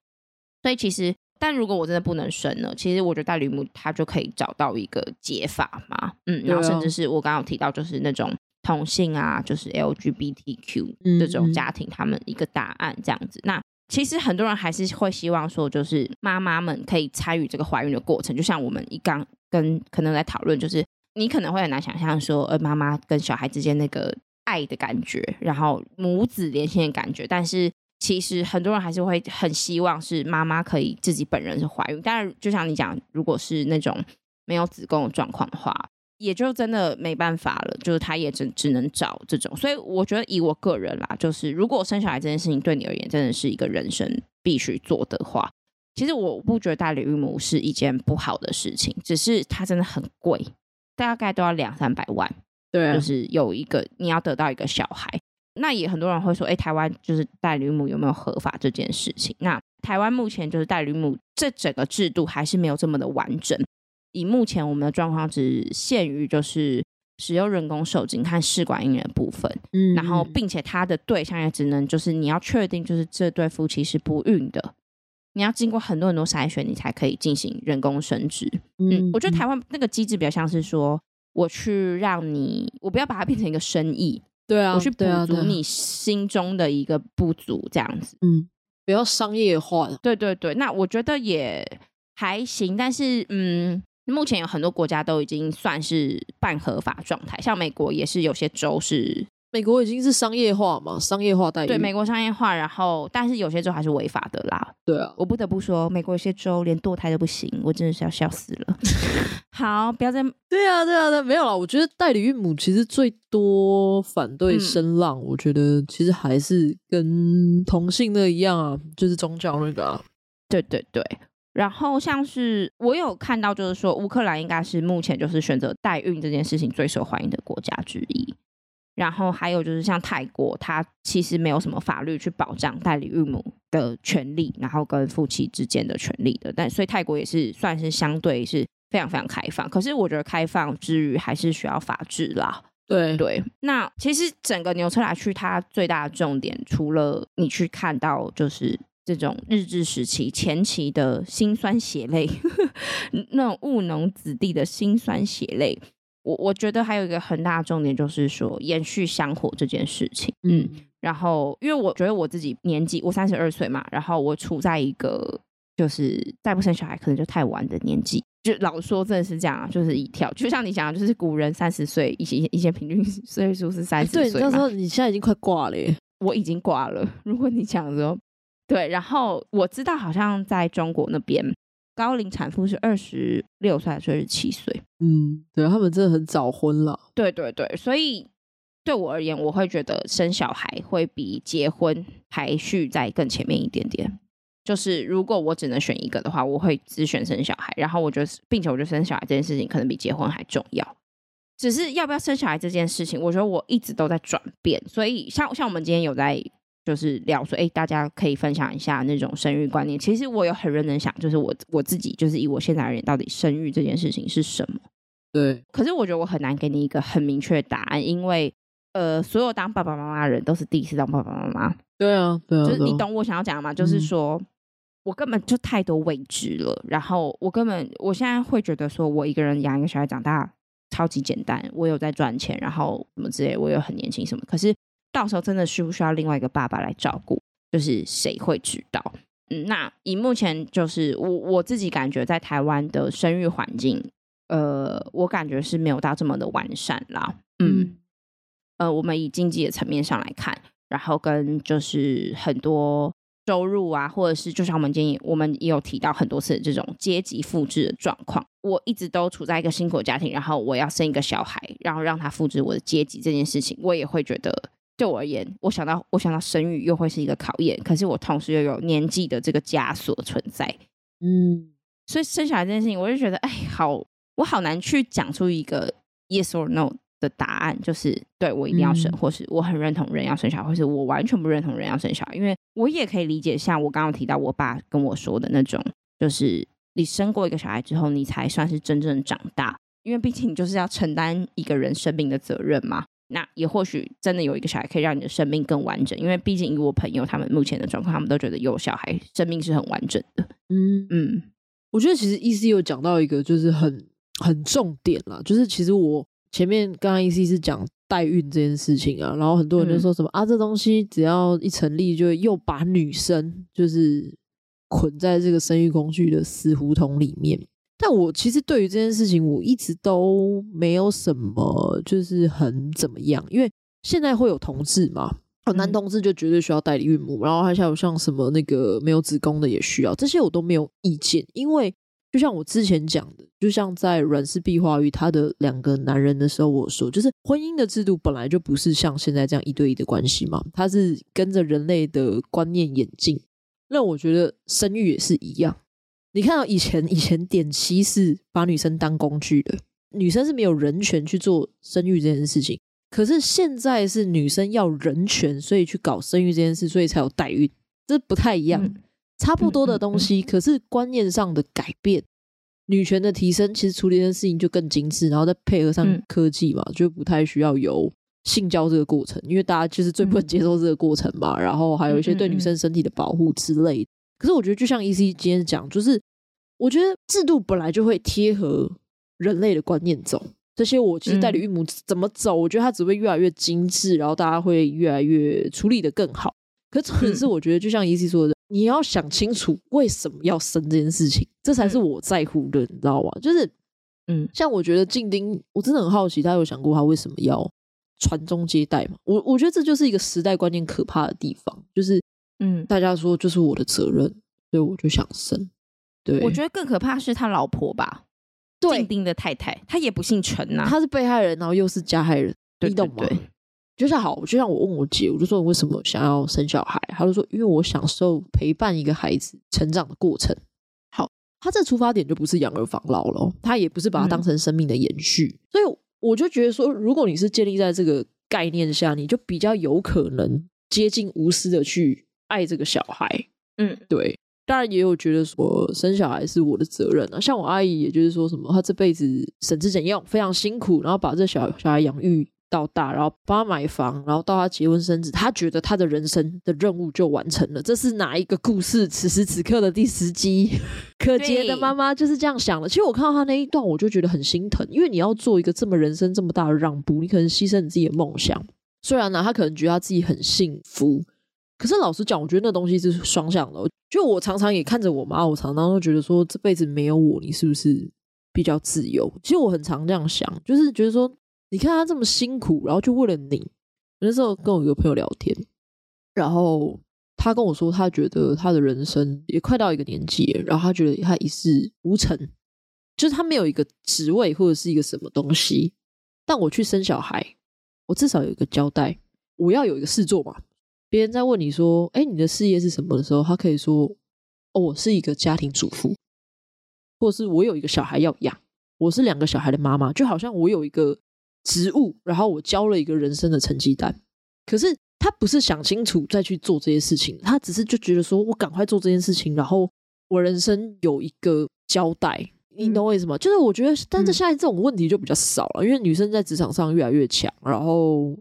所以其实，但如果我真的不能生呢？其实我觉得代理孕母他就可以找到一个解法嘛，嗯，然后甚至是我刚刚有提到，就是那种同性啊，就是 LGBTQ 这种家庭，他们一个答案这样子。那其实很多人还是会希望说，就是妈妈们可以参与这个怀孕的过程，就像我们一刚跟可能在讨论，就是你可能会很难想象说，呃，妈妈跟小孩之间那个爱的感觉，然后母子连心的感觉，但是。其实很多人还是会很希望是妈妈可以自己本人是怀孕，但是就像你讲，如果是那种没有子宫的状况的话，也就真的没办法了，就是他也只只能找这种。所以我觉得以我个人啦，就是如果生小孩这件事情对你而言真的是一个人生必须做的话，其实我不觉得代理孕母是一件不好的事情，只是它真的很贵，大概都要两三百万。对啊，就是有一个你要得到一个小孩。那也很多人会说，哎，台湾就是代理孕母有没有合法这件事情？那台湾目前就是代理孕母这整个制度还是没有这么的完整。以目前我们的状况，只限于就是使用人工受精和试管婴儿的部分，嗯，然后并且它的对象也只能就是你要确定就是这对夫妻是不孕的，你要经过很多很多筛选，你才可以进行人工生殖。嗯，我觉得台湾那个机制比较像是说，我去让你，我不要把它变成一个生意。对啊，我去补足你心中的一个不足，这样子，嗯，比较商业化的。对对对，那我觉得也还行，但是嗯，目前有很多国家都已经算是半合法状态，像美国也是有些州是。美国已经是商业化嘛，商业化代孕。对，美国商业化，然后但是有些州还是违法的啦。对啊，我不得不说，美国有些州连堕胎都不行，我真的是要笑死了。[LAUGHS] 好，不要再对啊，对啊，对，没有啦。我觉得代理孕母其实最多反对声浪，嗯、我觉得其实还是跟同性的一样啊，就是宗教那个、啊。对对对，然后像是我有看到，就是说乌克兰应该是目前就是选择代孕这件事情最受欢迎的国家之一。然后还有就是像泰国，它其实没有什么法律去保障代理孕母的权利，然后跟夫妻之间的权利的。但所以泰国也是算是相对是非常非常开放。可是我觉得开放之余还是需要法治啦。对对。那其实整个牛车来去，它最大的重点，除了你去看到就是这种日治时期前期的辛酸血泪，[LAUGHS] 那种务农子弟的辛酸血泪。我我觉得还有一个很大的重点就是说延续香火这件事情，嗯，然后因为我觉得我自己年纪我三十二岁嘛，然后我处在一个就是再不生小孩可能就太晚的年纪，就老说真的是这样啊，就是一跳，就像你讲的，就是古人三十岁，以前以前平均岁数是三十岁，对，那时候你现在已经快挂了耶，我已经挂了。如果你讲的时候，对，然后我知道好像在中国那边。高龄产妇是二十六岁还是二十七岁？嗯，对，他们真的很早婚了。对对对，所以对我而言，我会觉得生小孩会比结婚排序在更前面一点点。就是如果我只能选一个的话，我会只选生小孩。然后我觉得，并且我觉得生小孩这件事情可能比结婚还重要。只是要不要生小孩这件事情，我觉得我一直都在转变。所以像像我们今天有在。就是聊说，哎、欸，大家可以分享一下那种生育观念。其实我有很认真想，就是我我自己，就是以我现在而言，到底生育这件事情是什么？对。可是我觉得我很难给你一个很明确的答案，因为呃，所有当爸爸妈妈的人都是第一次当爸爸妈妈。对啊，对啊。就是你懂我想要讲的吗？就是说、嗯、我根本就太多未知了。然后我根本我现在会觉得说，我一个人养一个小孩长大超级简单，我有在赚钱，然后什么之类，我有很年轻什么。可是。到时候真的需不需要另外一个爸爸来照顾？就是谁会知道？嗯，那以目前就是我我自己感觉，在台湾的生育环境，呃，我感觉是没有到这么的完善啦。嗯，呃，我们以经济的层面上来看，然后跟就是很多收入啊，或者是就像我们今天我们也有提到很多次的这种阶级复制的状况，我一直都处在一个辛苦的家庭，然后我要生一个小孩，然后让他复制我的阶级这件事情，我也会觉得。对我而言，我想到我想到生育又会是一个考验，可是我同时又有年纪的这个枷锁存在，嗯，所以生小孩这件事情，我就觉得，哎，好，我好难去讲出一个 yes or no 的答案，就是对我一定要生，嗯、或是我很认同人要生小孩，或是我完全不认同人要生小孩，因为我也可以理解，像我刚刚提到我爸跟我说的那种，就是你生过一个小孩之后，你才算是真正长大，因为毕竟你就是要承担一个人生命的责任嘛。那也或许真的有一个小孩可以让你的生命更完整，因为毕竟以我朋友他们目前的状况，他们都觉得有小孩生命是很完整的。嗯嗯，我觉得其实 EC 有讲到一个就是很很重点啦，就是其实我前面刚刚 EC 是讲代孕这件事情啊，然后很多人就说什么、嗯、啊，这东西只要一成立，就又把女生就是捆在这个生育工具的死胡同里面。但我其实对于这件事情，我一直都没有什么，就是很怎么样。因为现在会有同志嘛，男同志就绝对需要代理孕母，然后还有像什么那个没有子宫的也需要，这些我都没有意见。因为就像我之前讲的，就像在阮氏壁画与他的两个男人的时候，我说，就是婚姻的制度本来就不是像现在这样一对一的关系嘛，它是跟着人类的观念演进。那我觉得生育也是一样。你看到以前，以前点妻是把女生当工具的，女生是没有人权去做生育这件事情。可是现在是女生要人权，所以去搞生育这件事，所以才有代孕，这不太一样，嗯、差不多的东西，可是观念上的改变，女权的提升，其实处理这件事情就更精致，然后再配合上科技嘛，就不太需要有性交这个过程，因为大家就是最不能接受这个过程嘛。然后还有一些对女生身体的保护之类的。可是我觉得，就像 EC 今天讲，就是。我觉得制度本来就会贴合人类的观念走，这些我其实代理孕母怎么走，我觉得它只会越来越精致，然后大家会越来越处理的更好。可是，可是我觉得就像 EC 说的，你要想清楚为什么要生这件事情，这才是我在乎的，你知道吗？就是，嗯，像我觉得静丁，我真的很好奇，他有想过他为什么要传宗接代吗？我我觉得这就是一个时代观念可怕的地方，就是，嗯，大家说就是我的责任，所以我就想生。对，我觉得更可怕是他老婆吧，对丁的太太，她也不姓陈呐、啊，她是被害人，然后又是加害人，你懂吗？就像好，就像我问我姐，我就说你为什么想要生小孩？她就说因为我享受陪伴一个孩子成长的过程。好，她这出发点就不是养儿防老了，她也不是把它当成生命的延续，嗯、所以我就觉得说，如果你是建立在这个概念下，你就比较有可能接近无私的去爱这个小孩。嗯，对。当然也有觉得说生小孩是我的责任啊，像我阿姨，也就是说什么，她这辈子省吃俭用，非常辛苦，然后把这小小孩养育到大，然后帮他买房，然后到他结婚生子，她觉得她的人生的任务就完成了。这是哪一个故事？此时此刻的第十集，可杰的妈妈就是这样想的。其实我看到她那一段，我就觉得很心疼，因为你要做一个这么人生这么大的让步，你可能牺牲你自己的梦想。虽然呢，她可能觉得她自己很幸福。可是老实讲，我觉得那东西是双向的。就我常常也看着我妈，我常常都觉得说，这辈子没有我，你是不是比较自由？其实我很常这样想，就是觉得说，你看她这么辛苦，然后就为了你。我那时候跟我一个朋友聊天，然后他跟我说，他觉得他的人生也快到一个年纪，然后他觉得他一事无成，就是他没有一个职位或者是一个什么东西。但我去生小孩，我至少有一个交代，我要有一个事做嘛。别人在问你说：“哎，你的事业是什么？”的时候，他可以说：“哦，我是一个家庭主妇，或者是我有一个小孩要养，我是两个小孩的妈妈。”就好像我有一个职务，然后我交了一个人生的成绩单。可是他不是想清楚再去做这些事情，他只是就觉得说：“我赶快做这件事情，然后我人生有一个交代。”你懂我意思吗？就是我觉得，但是现在这种问题就比较少了，因为女生在职场上越来越强，然后。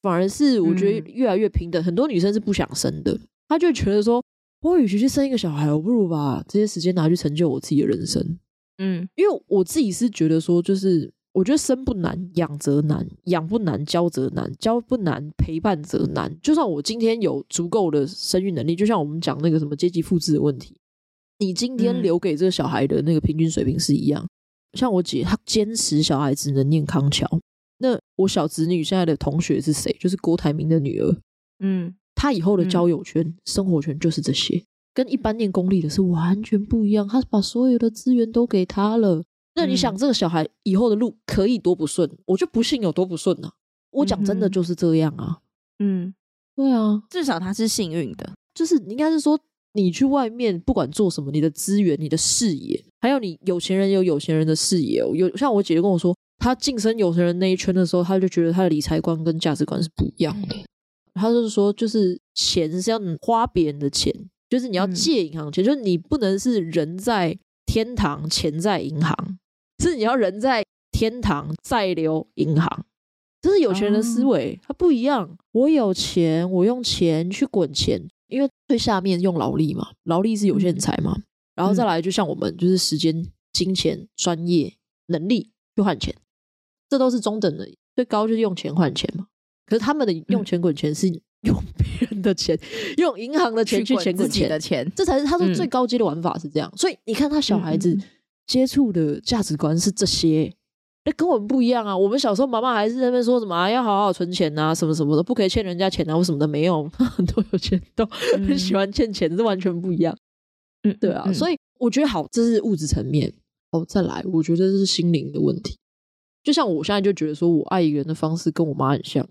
反而是我觉得越来越平等，嗯、很多女生是不想生的，她就觉得说，我与其去生一个小孩，我不如把这些时间拿去成就我自己的人生。嗯，因为我自己是觉得说，就是我觉得生不难，养则难；养不难，教则难；教不难，陪伴则难。就算我今天有足够的生育能力，就像我们讲那个什么阶级复制的问题，你今天留给这个小孩的那个平均水平是一样。嗯、像我姐，她坚持小孩只能念康桥。那我小侄女现在的同学是谁？就是郭台铭的女儿。嗯，她以后的交友圈、嗯、生活圈就是这些，跟一般念公立的是完全不一样。他把所有的资源都给他了。那你想，这个小孩以后的路可以多不顺？我就不信有多不顺呢、啊。我讲真的就是这样啊。嗯，对啊，至少他是幸运的。就是应该是说，你去外面不管做什么，你的资源、你的视野，还有你有钱人有有钱人的视野。有像我姐姐跟我说。他晋升有钱人那一圈的时候，他就觉得他的理财观跟价值观是不一样的。他就是说，就是钱是要花别人的钱，就是你要借银行钱，就是你不能是人在天堂，钱在银行，是你要人在天堂再留银行。这是有钱人的思维，他不一样。我有钱，我用钱去滚钱，因为最下面用劳力嘛，劳力是有限财嘛。然后再来，就像我们就是时间、金钱、专业、能力去换钱。这都是中等的，最高就是用钱换钱嘛。可是他们的用钱滚钱是用别人的钱，嗯、用银行的钱去钱滚钱的钱，这才是他说最高阶的玩法是这样。嗯、所以你看他小孩子接触的价值观是这些，那、嗯、跟我们不一样啊。我们小时候妈妈还是在那边说什么、啊、要好好存钱啊，什么什么的，不可以欠人家钱啊，或什么的没有。[LAUGHS] 很多有钱都很喜欢欠钱，这、嗯、完全不一样。嗯，对啊。嗯、所以我觉得好，这是物质层面。哦，再来，我觉得这是心灵的问题。就像我现在就觉得说，我爱一个人的方式跟我妈很像。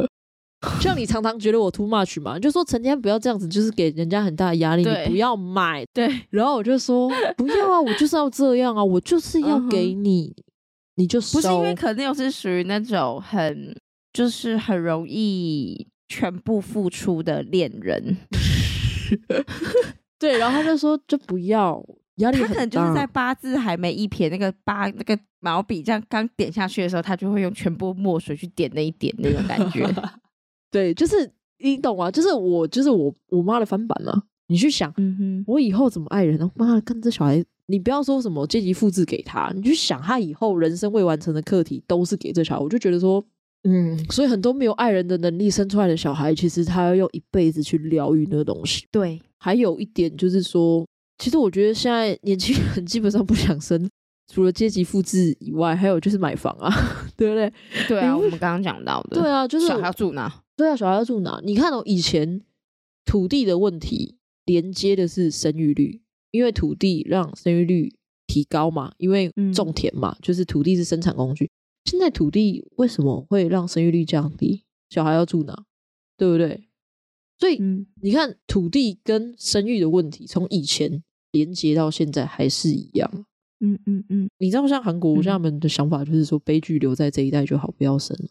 [LAUGHS] 像你常常觉得我 too much 嘛，就说成天不要这样子，就是给人家很大的压力。你不要买，对。然后我就说 [LAUGHS] 不要啊，我就是要这样啊，我就是要给你，uh. 你就收。不是因为可能又是属于那种很就是很容易全部付出的恋人。[LAUGHS] 对，然后他就说就不要。压力很，他可能就是在八字还没一撇那个八那个毛笔这样刚点下去的时候，他就会用全部墨水去点那一点那种感觉。[LAUGHS] 对，就是你懂啊，就是我就是我我妈的翻版啊。你去想，嗯哼，我以后怎么爱人呢？妈的，跟这小孩，你不要说什么阶级复制给他，你去想他以后人生未完成的课题都是给这小孩。我就觉得说，嗯，所以很多没有爱人的能力生出来的小孩，其实他要用一辈子去疗愈那个东西。对，还有一点就是说。其实我觉得现在年轻人基本上不想生，除了阶级复制以外，还有就是买房啊，[LAUGHS] 对不对？对啊，我们刚刚讲到的，对啊，就是小孩要住哪？对啊，小孩要住哪？你看哦，以前土地的问题连接的是生育率，因为土地让生育率提高嘛，因为种田嘛，嗯、就是土地是生产工具。现在土地为什么会让生育率降低？小孩要住哪？对不对？所以、嗯、你看，土地跟生育的问题，从以前连接到现在还是一样。嗯嗯嗯，你知道像韩国，像他们的想法就是说，悲剧留在这一代就好，不要生了。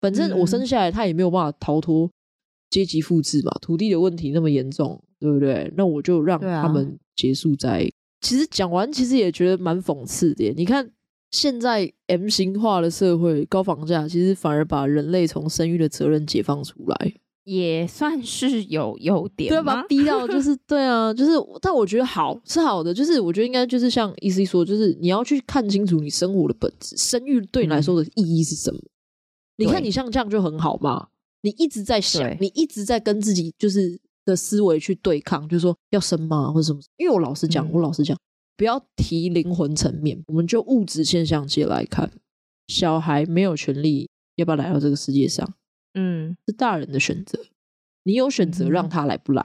反正我生下来，他也没有办法逃脱阶级复制嘛，土地的问题那么严重，对不对？那我就让他们结束在。啊、其实讲完，其实也觉得蛮讽刺的。你看，现在 M 型化的社会，高房价，其实反而把人类从生育的责任解放出来。也算是有优点，对，吧逼到就是 [LAUGHS] 对啊，就是，但我觉得好是好的，就是我觉得应该就是像 EC 说，就是你要去看清楚你生活的本质，生育对你来说的意义是什么？嗯、你看你像这样就很好嘛，你一直在想，你一直在跟自己就是的思维去对抗，就是说要生吗，或者什么？因为我老实讲，嗯、我老实讲，不要提灵魂层面，我们就物质现象界来看，小孩没有权利要不要来到这个世界上。嗯，是大人的选择，你有选择让他来不来？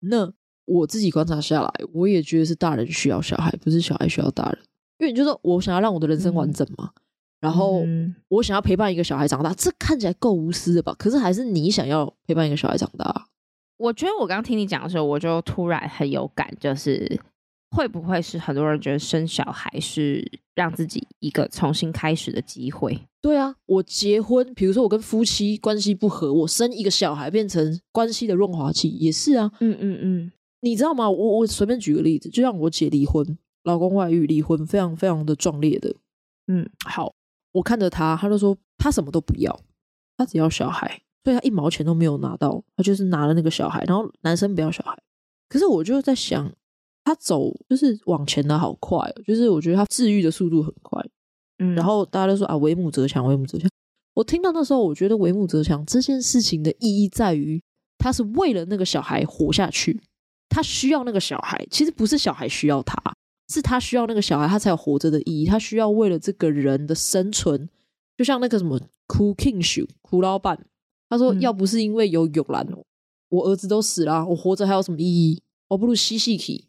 嗯、那我自己观察下来，我也觉得是大人需要小孩，不是小孩需要大人。因为你就说我想要让我的人生完整嘛，嗯、然后我想要陪伴一个小孩长大，这看起来够无私的吧？可是还是你想要陪伴一个小孩长大？我觉得我刚刚听你讲的时候，我就突然很有感，就是。会不会是很多人觉得生小孩是让自己一个重新开始的机会？对啊，我结婚，比如说我跟夫妻关系不和，我生一个小孩变成关系的润滑剂，也是啊。嗯嗯嗯，你知道吗？我我随便举个例子，就像我姐离婚，老公外遇离婚，非常非常的壮烈的。嗯，好，我看着他，他就说他什么都不要，他只要小孩，所以他一毛钱都没有拿到，他就是拿了那个小孩，然后男生不要小孩。可是我就在想。他走就是往前的好快哦，就是我觉得他治愈的速度很快，嗯，然后大家都说啊，为母则强，为母则强。我听到那时候，我觉得为母则强这件事情的意义在于，他是为了那个小孩活下去，他需要那个小孩，其实不是小孩需要他，是他需要那个小孩，他才有活着的意义。他需要为了这个人的生存，就像那个什么苦 king 秀苦老板，他说要不是因为有永兰，我儿子都死了，我活着还有什么意义？我不如吸吸气。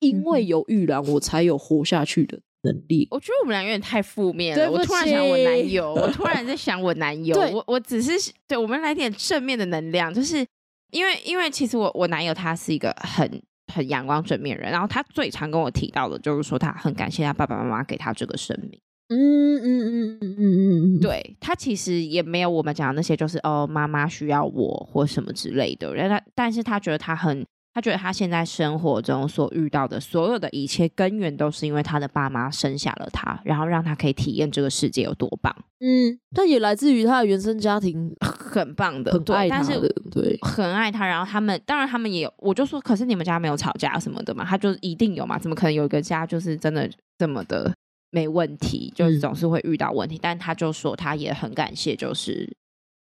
因为有玉兰，我才有活下去的能力。我觉得我们俩有点太负面了。我突然想我男友，我突然在想我男友。我我只是对我们来点正面的能量，就是因为因为其实我我男友他是一个很很阳光正面人，然后他最常跟我提到的就是说他很感谢他爸爸妈妈给他这个生命。嗯嗯嗯嗯嗯嗯嗯，对，他其实也没有我们讲的那些，就是哦妈妈需要我或什么之类的。然后他但是他觉得他很。他觉得他现在生活中所遇到的所有的一切根源都是因为他的爸妈生下了他，然后让他可以体验这个世界有多棒。嗯，但也来自于他的原生家庭很棒的，很爱他的，对，对，很爱他。然后他们当然他们也有，我就说，可是你们家没有吵架什么的嘛？他就一定有嘛？怎么可能有一个家就是真的这么的没问题？就是总是会遇到问题。嗯，但他就说他也很感谢，就是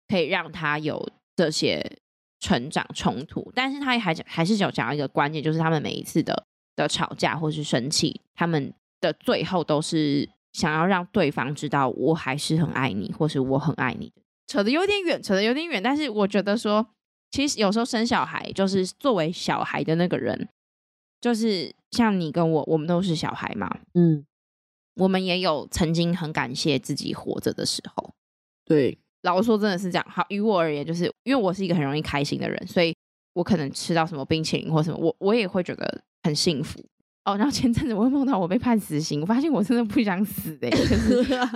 可以让他有这些。成长冲突，但是他还讲，还是有讲到一个关键，就是他们每一次的的吵架或是生气，他们的最后都是想要让对方知道我还是很爱你，或是我很爱你。扯得有点远，扯得有点远，但是我觉得说，其实有时候生小孩，就是作为小孩的那个人，就是像你跟我，我们都是小孩嘛，嗯，我们也有曾经很感谢自己活着的时候，对。老实说，真的是这样。好，于我而言，就是因为我是一个很容易开心的人，所以我可能吃到什么冰淇淋或什么，我我也会觉得很幸福。哦，然后前阵子我会梦到我被判死刑，我发现我真的不想死的，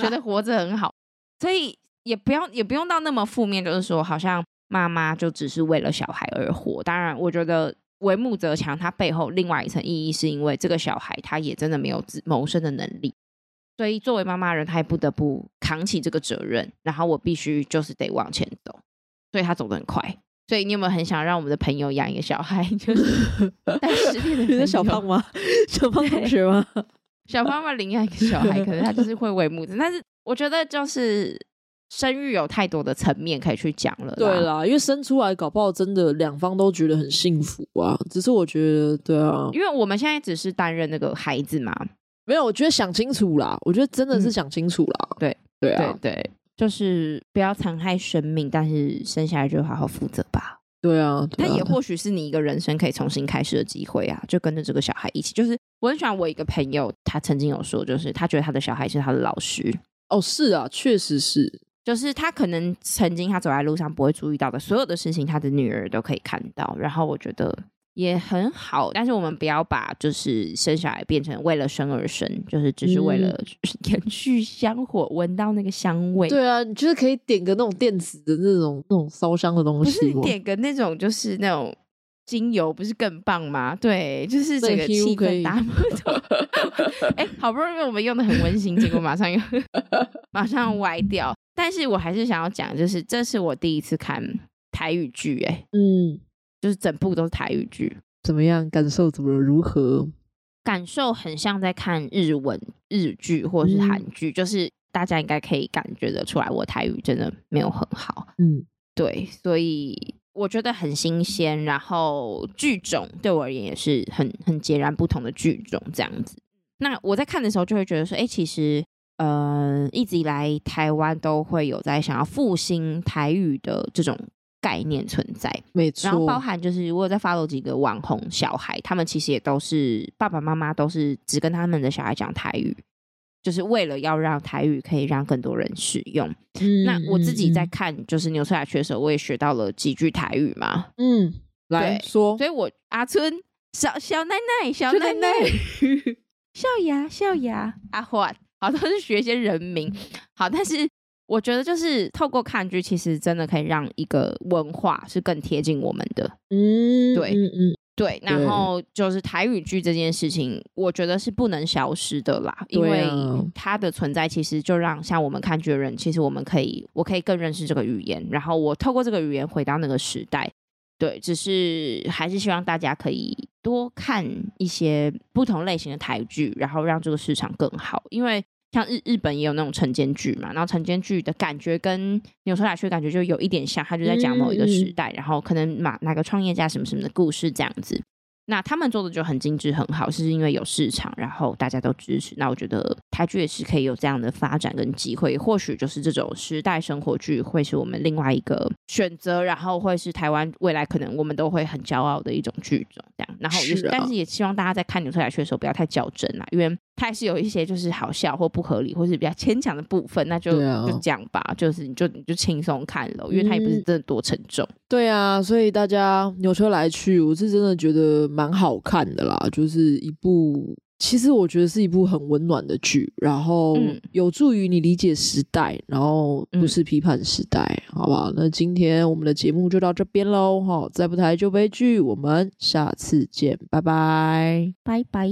觉得活着很好。所以也不要也不用到那么负面，就是说好像妈妈就只是为了小孩而活。当然，我觉得为母则强，它背后另外一层意义，是因为这个小孩他也真的没有自谋生的能力。所以，作为妈妈人，她也不得不扛起这个责任。然后，我必须就是得往前走，所以她走得很快。所以，你有没有很想让我们的朋友养一个小孩？[LAUGHS] 就是带失恋的 [LAUGHS] 人，小胖吗？小胖同学吗？小胖妈领养一个小孩，可能他就是会为母子。但是，我觉得就是生育有太多的层面可以去讲了。对啦，因为生出来搞不好真的两方都觉得很幸福啊。只是我觉得，对啊，因为我们现在只是担任那个孩子嘛。没有，我觉得想清楚啦。我觉得真的是想清楚啦。嗯、对对啊，对对，就是不要残害生命，但是生下来就好好负责吧。对啊，他、啊、也或许是你一个人生可以重新开始的机会啊！就跟着这个小孩一起。就是我很喜欢我一个朋友，他曾经有说，就是他觉得他的小孩是他的老师。哦，是啊，确实是。就是他可能曾经他走在路上不会注意到的所有的事情，他的女儿都可以看到。然后我觉得。也很好，但是我们不要把就是生小孩变成为了生而生，就是只是为了 [LAUGHS] 延续香火，闻到那个香味。对啊，你就是可以点个那种电子的那种那种烧香的东西，不是点个那种就是那种精油，不是更棒吗？对，就是这个气氛搭不同。[LAUGHS] 哎、欸，好不容易我们用的很温馨，结果马上又 [LAUGHS] 马上歪掉。但是我还是想要讲，就是这是我第一次看台语剧，哎，嗯。就是整部都是台语剧，怎么样？感受怎么如何？感受很像在看日文日剧或者是韩剧，嗯、就是大家应该可以感觉得出来，我台语真的没有很好。嗯，对，所以我觉得很新鲜，然后剧种对我而言也是很很截然不同的剧种这样子。那我在看的时候就会觉得说，哎、欸，其实呃，一直以来台湾都会有在想要复兴台语的这种。概念存在，没错。然后包含就是，我有在 follow 几个网红小孩，他们其实也都是爸爸妈妈都是只跟他们的小孩讲台语，就是为了要让台语可以让更多人使用。嗯、那我自己在看就是牛车雅趣的时候，我也学到了几句台语嘛。嗯，来说，所以我阿春小小奶奶小奶奶 [LAUGHS] 笑牙笑牙阿焕，好，都是学一些人名。好，但是。我觉得就是透过看剧，其实真的可以让一个文化是更贴近我们的。嗯，对，嗯嗯，对。然后就是台语剧这件事情，我觉得是不能消失的啦，因为它的存在其实就让像我们看剧的人，其实我们可以，我可以更认识这个语言，然后我透过这个语言回到那个时代。对，只是还是希望大家可以多看一些不同类型的台剧，然后让这个市场更好，因为。像日日本也有那种晨间剧嘛，然后晨间剧的感觉跟纽崔莱区的感觉就有一点像，他就在讲某一个时代，嗯、然后可能哪哪个创业家什么什么的故事这样子。那他们做的就很精致很好，是因为有市场，然后大家都支持。那我觉得台剧也是可以有这样的发展跟机会，或许就是这种时代生活剧会是我们另外一个选择，然后会是台湾未来可能我们都会很骄傲的一种剧种。这样，然后也是，但是也希望大家在看牛车雅趣的时候不要太较真啦，因为它还是有一些就是好笑或不合理或是比较牵强的部分，那就就这样吧，就是你就你就轻松看了，因为它也不是真的多沉重。对啊，所以大家牛车来去，我是真的觉得蛮好看的啦。就是一部，其实我觉得是一部很温暖的剧，然后有助于你理解时代，然后不是批判时代，嗯、好不好？那今天我们的节目就到这边喽，哈！再不抬就悲剧，我们下次见，拜拜，拜拜。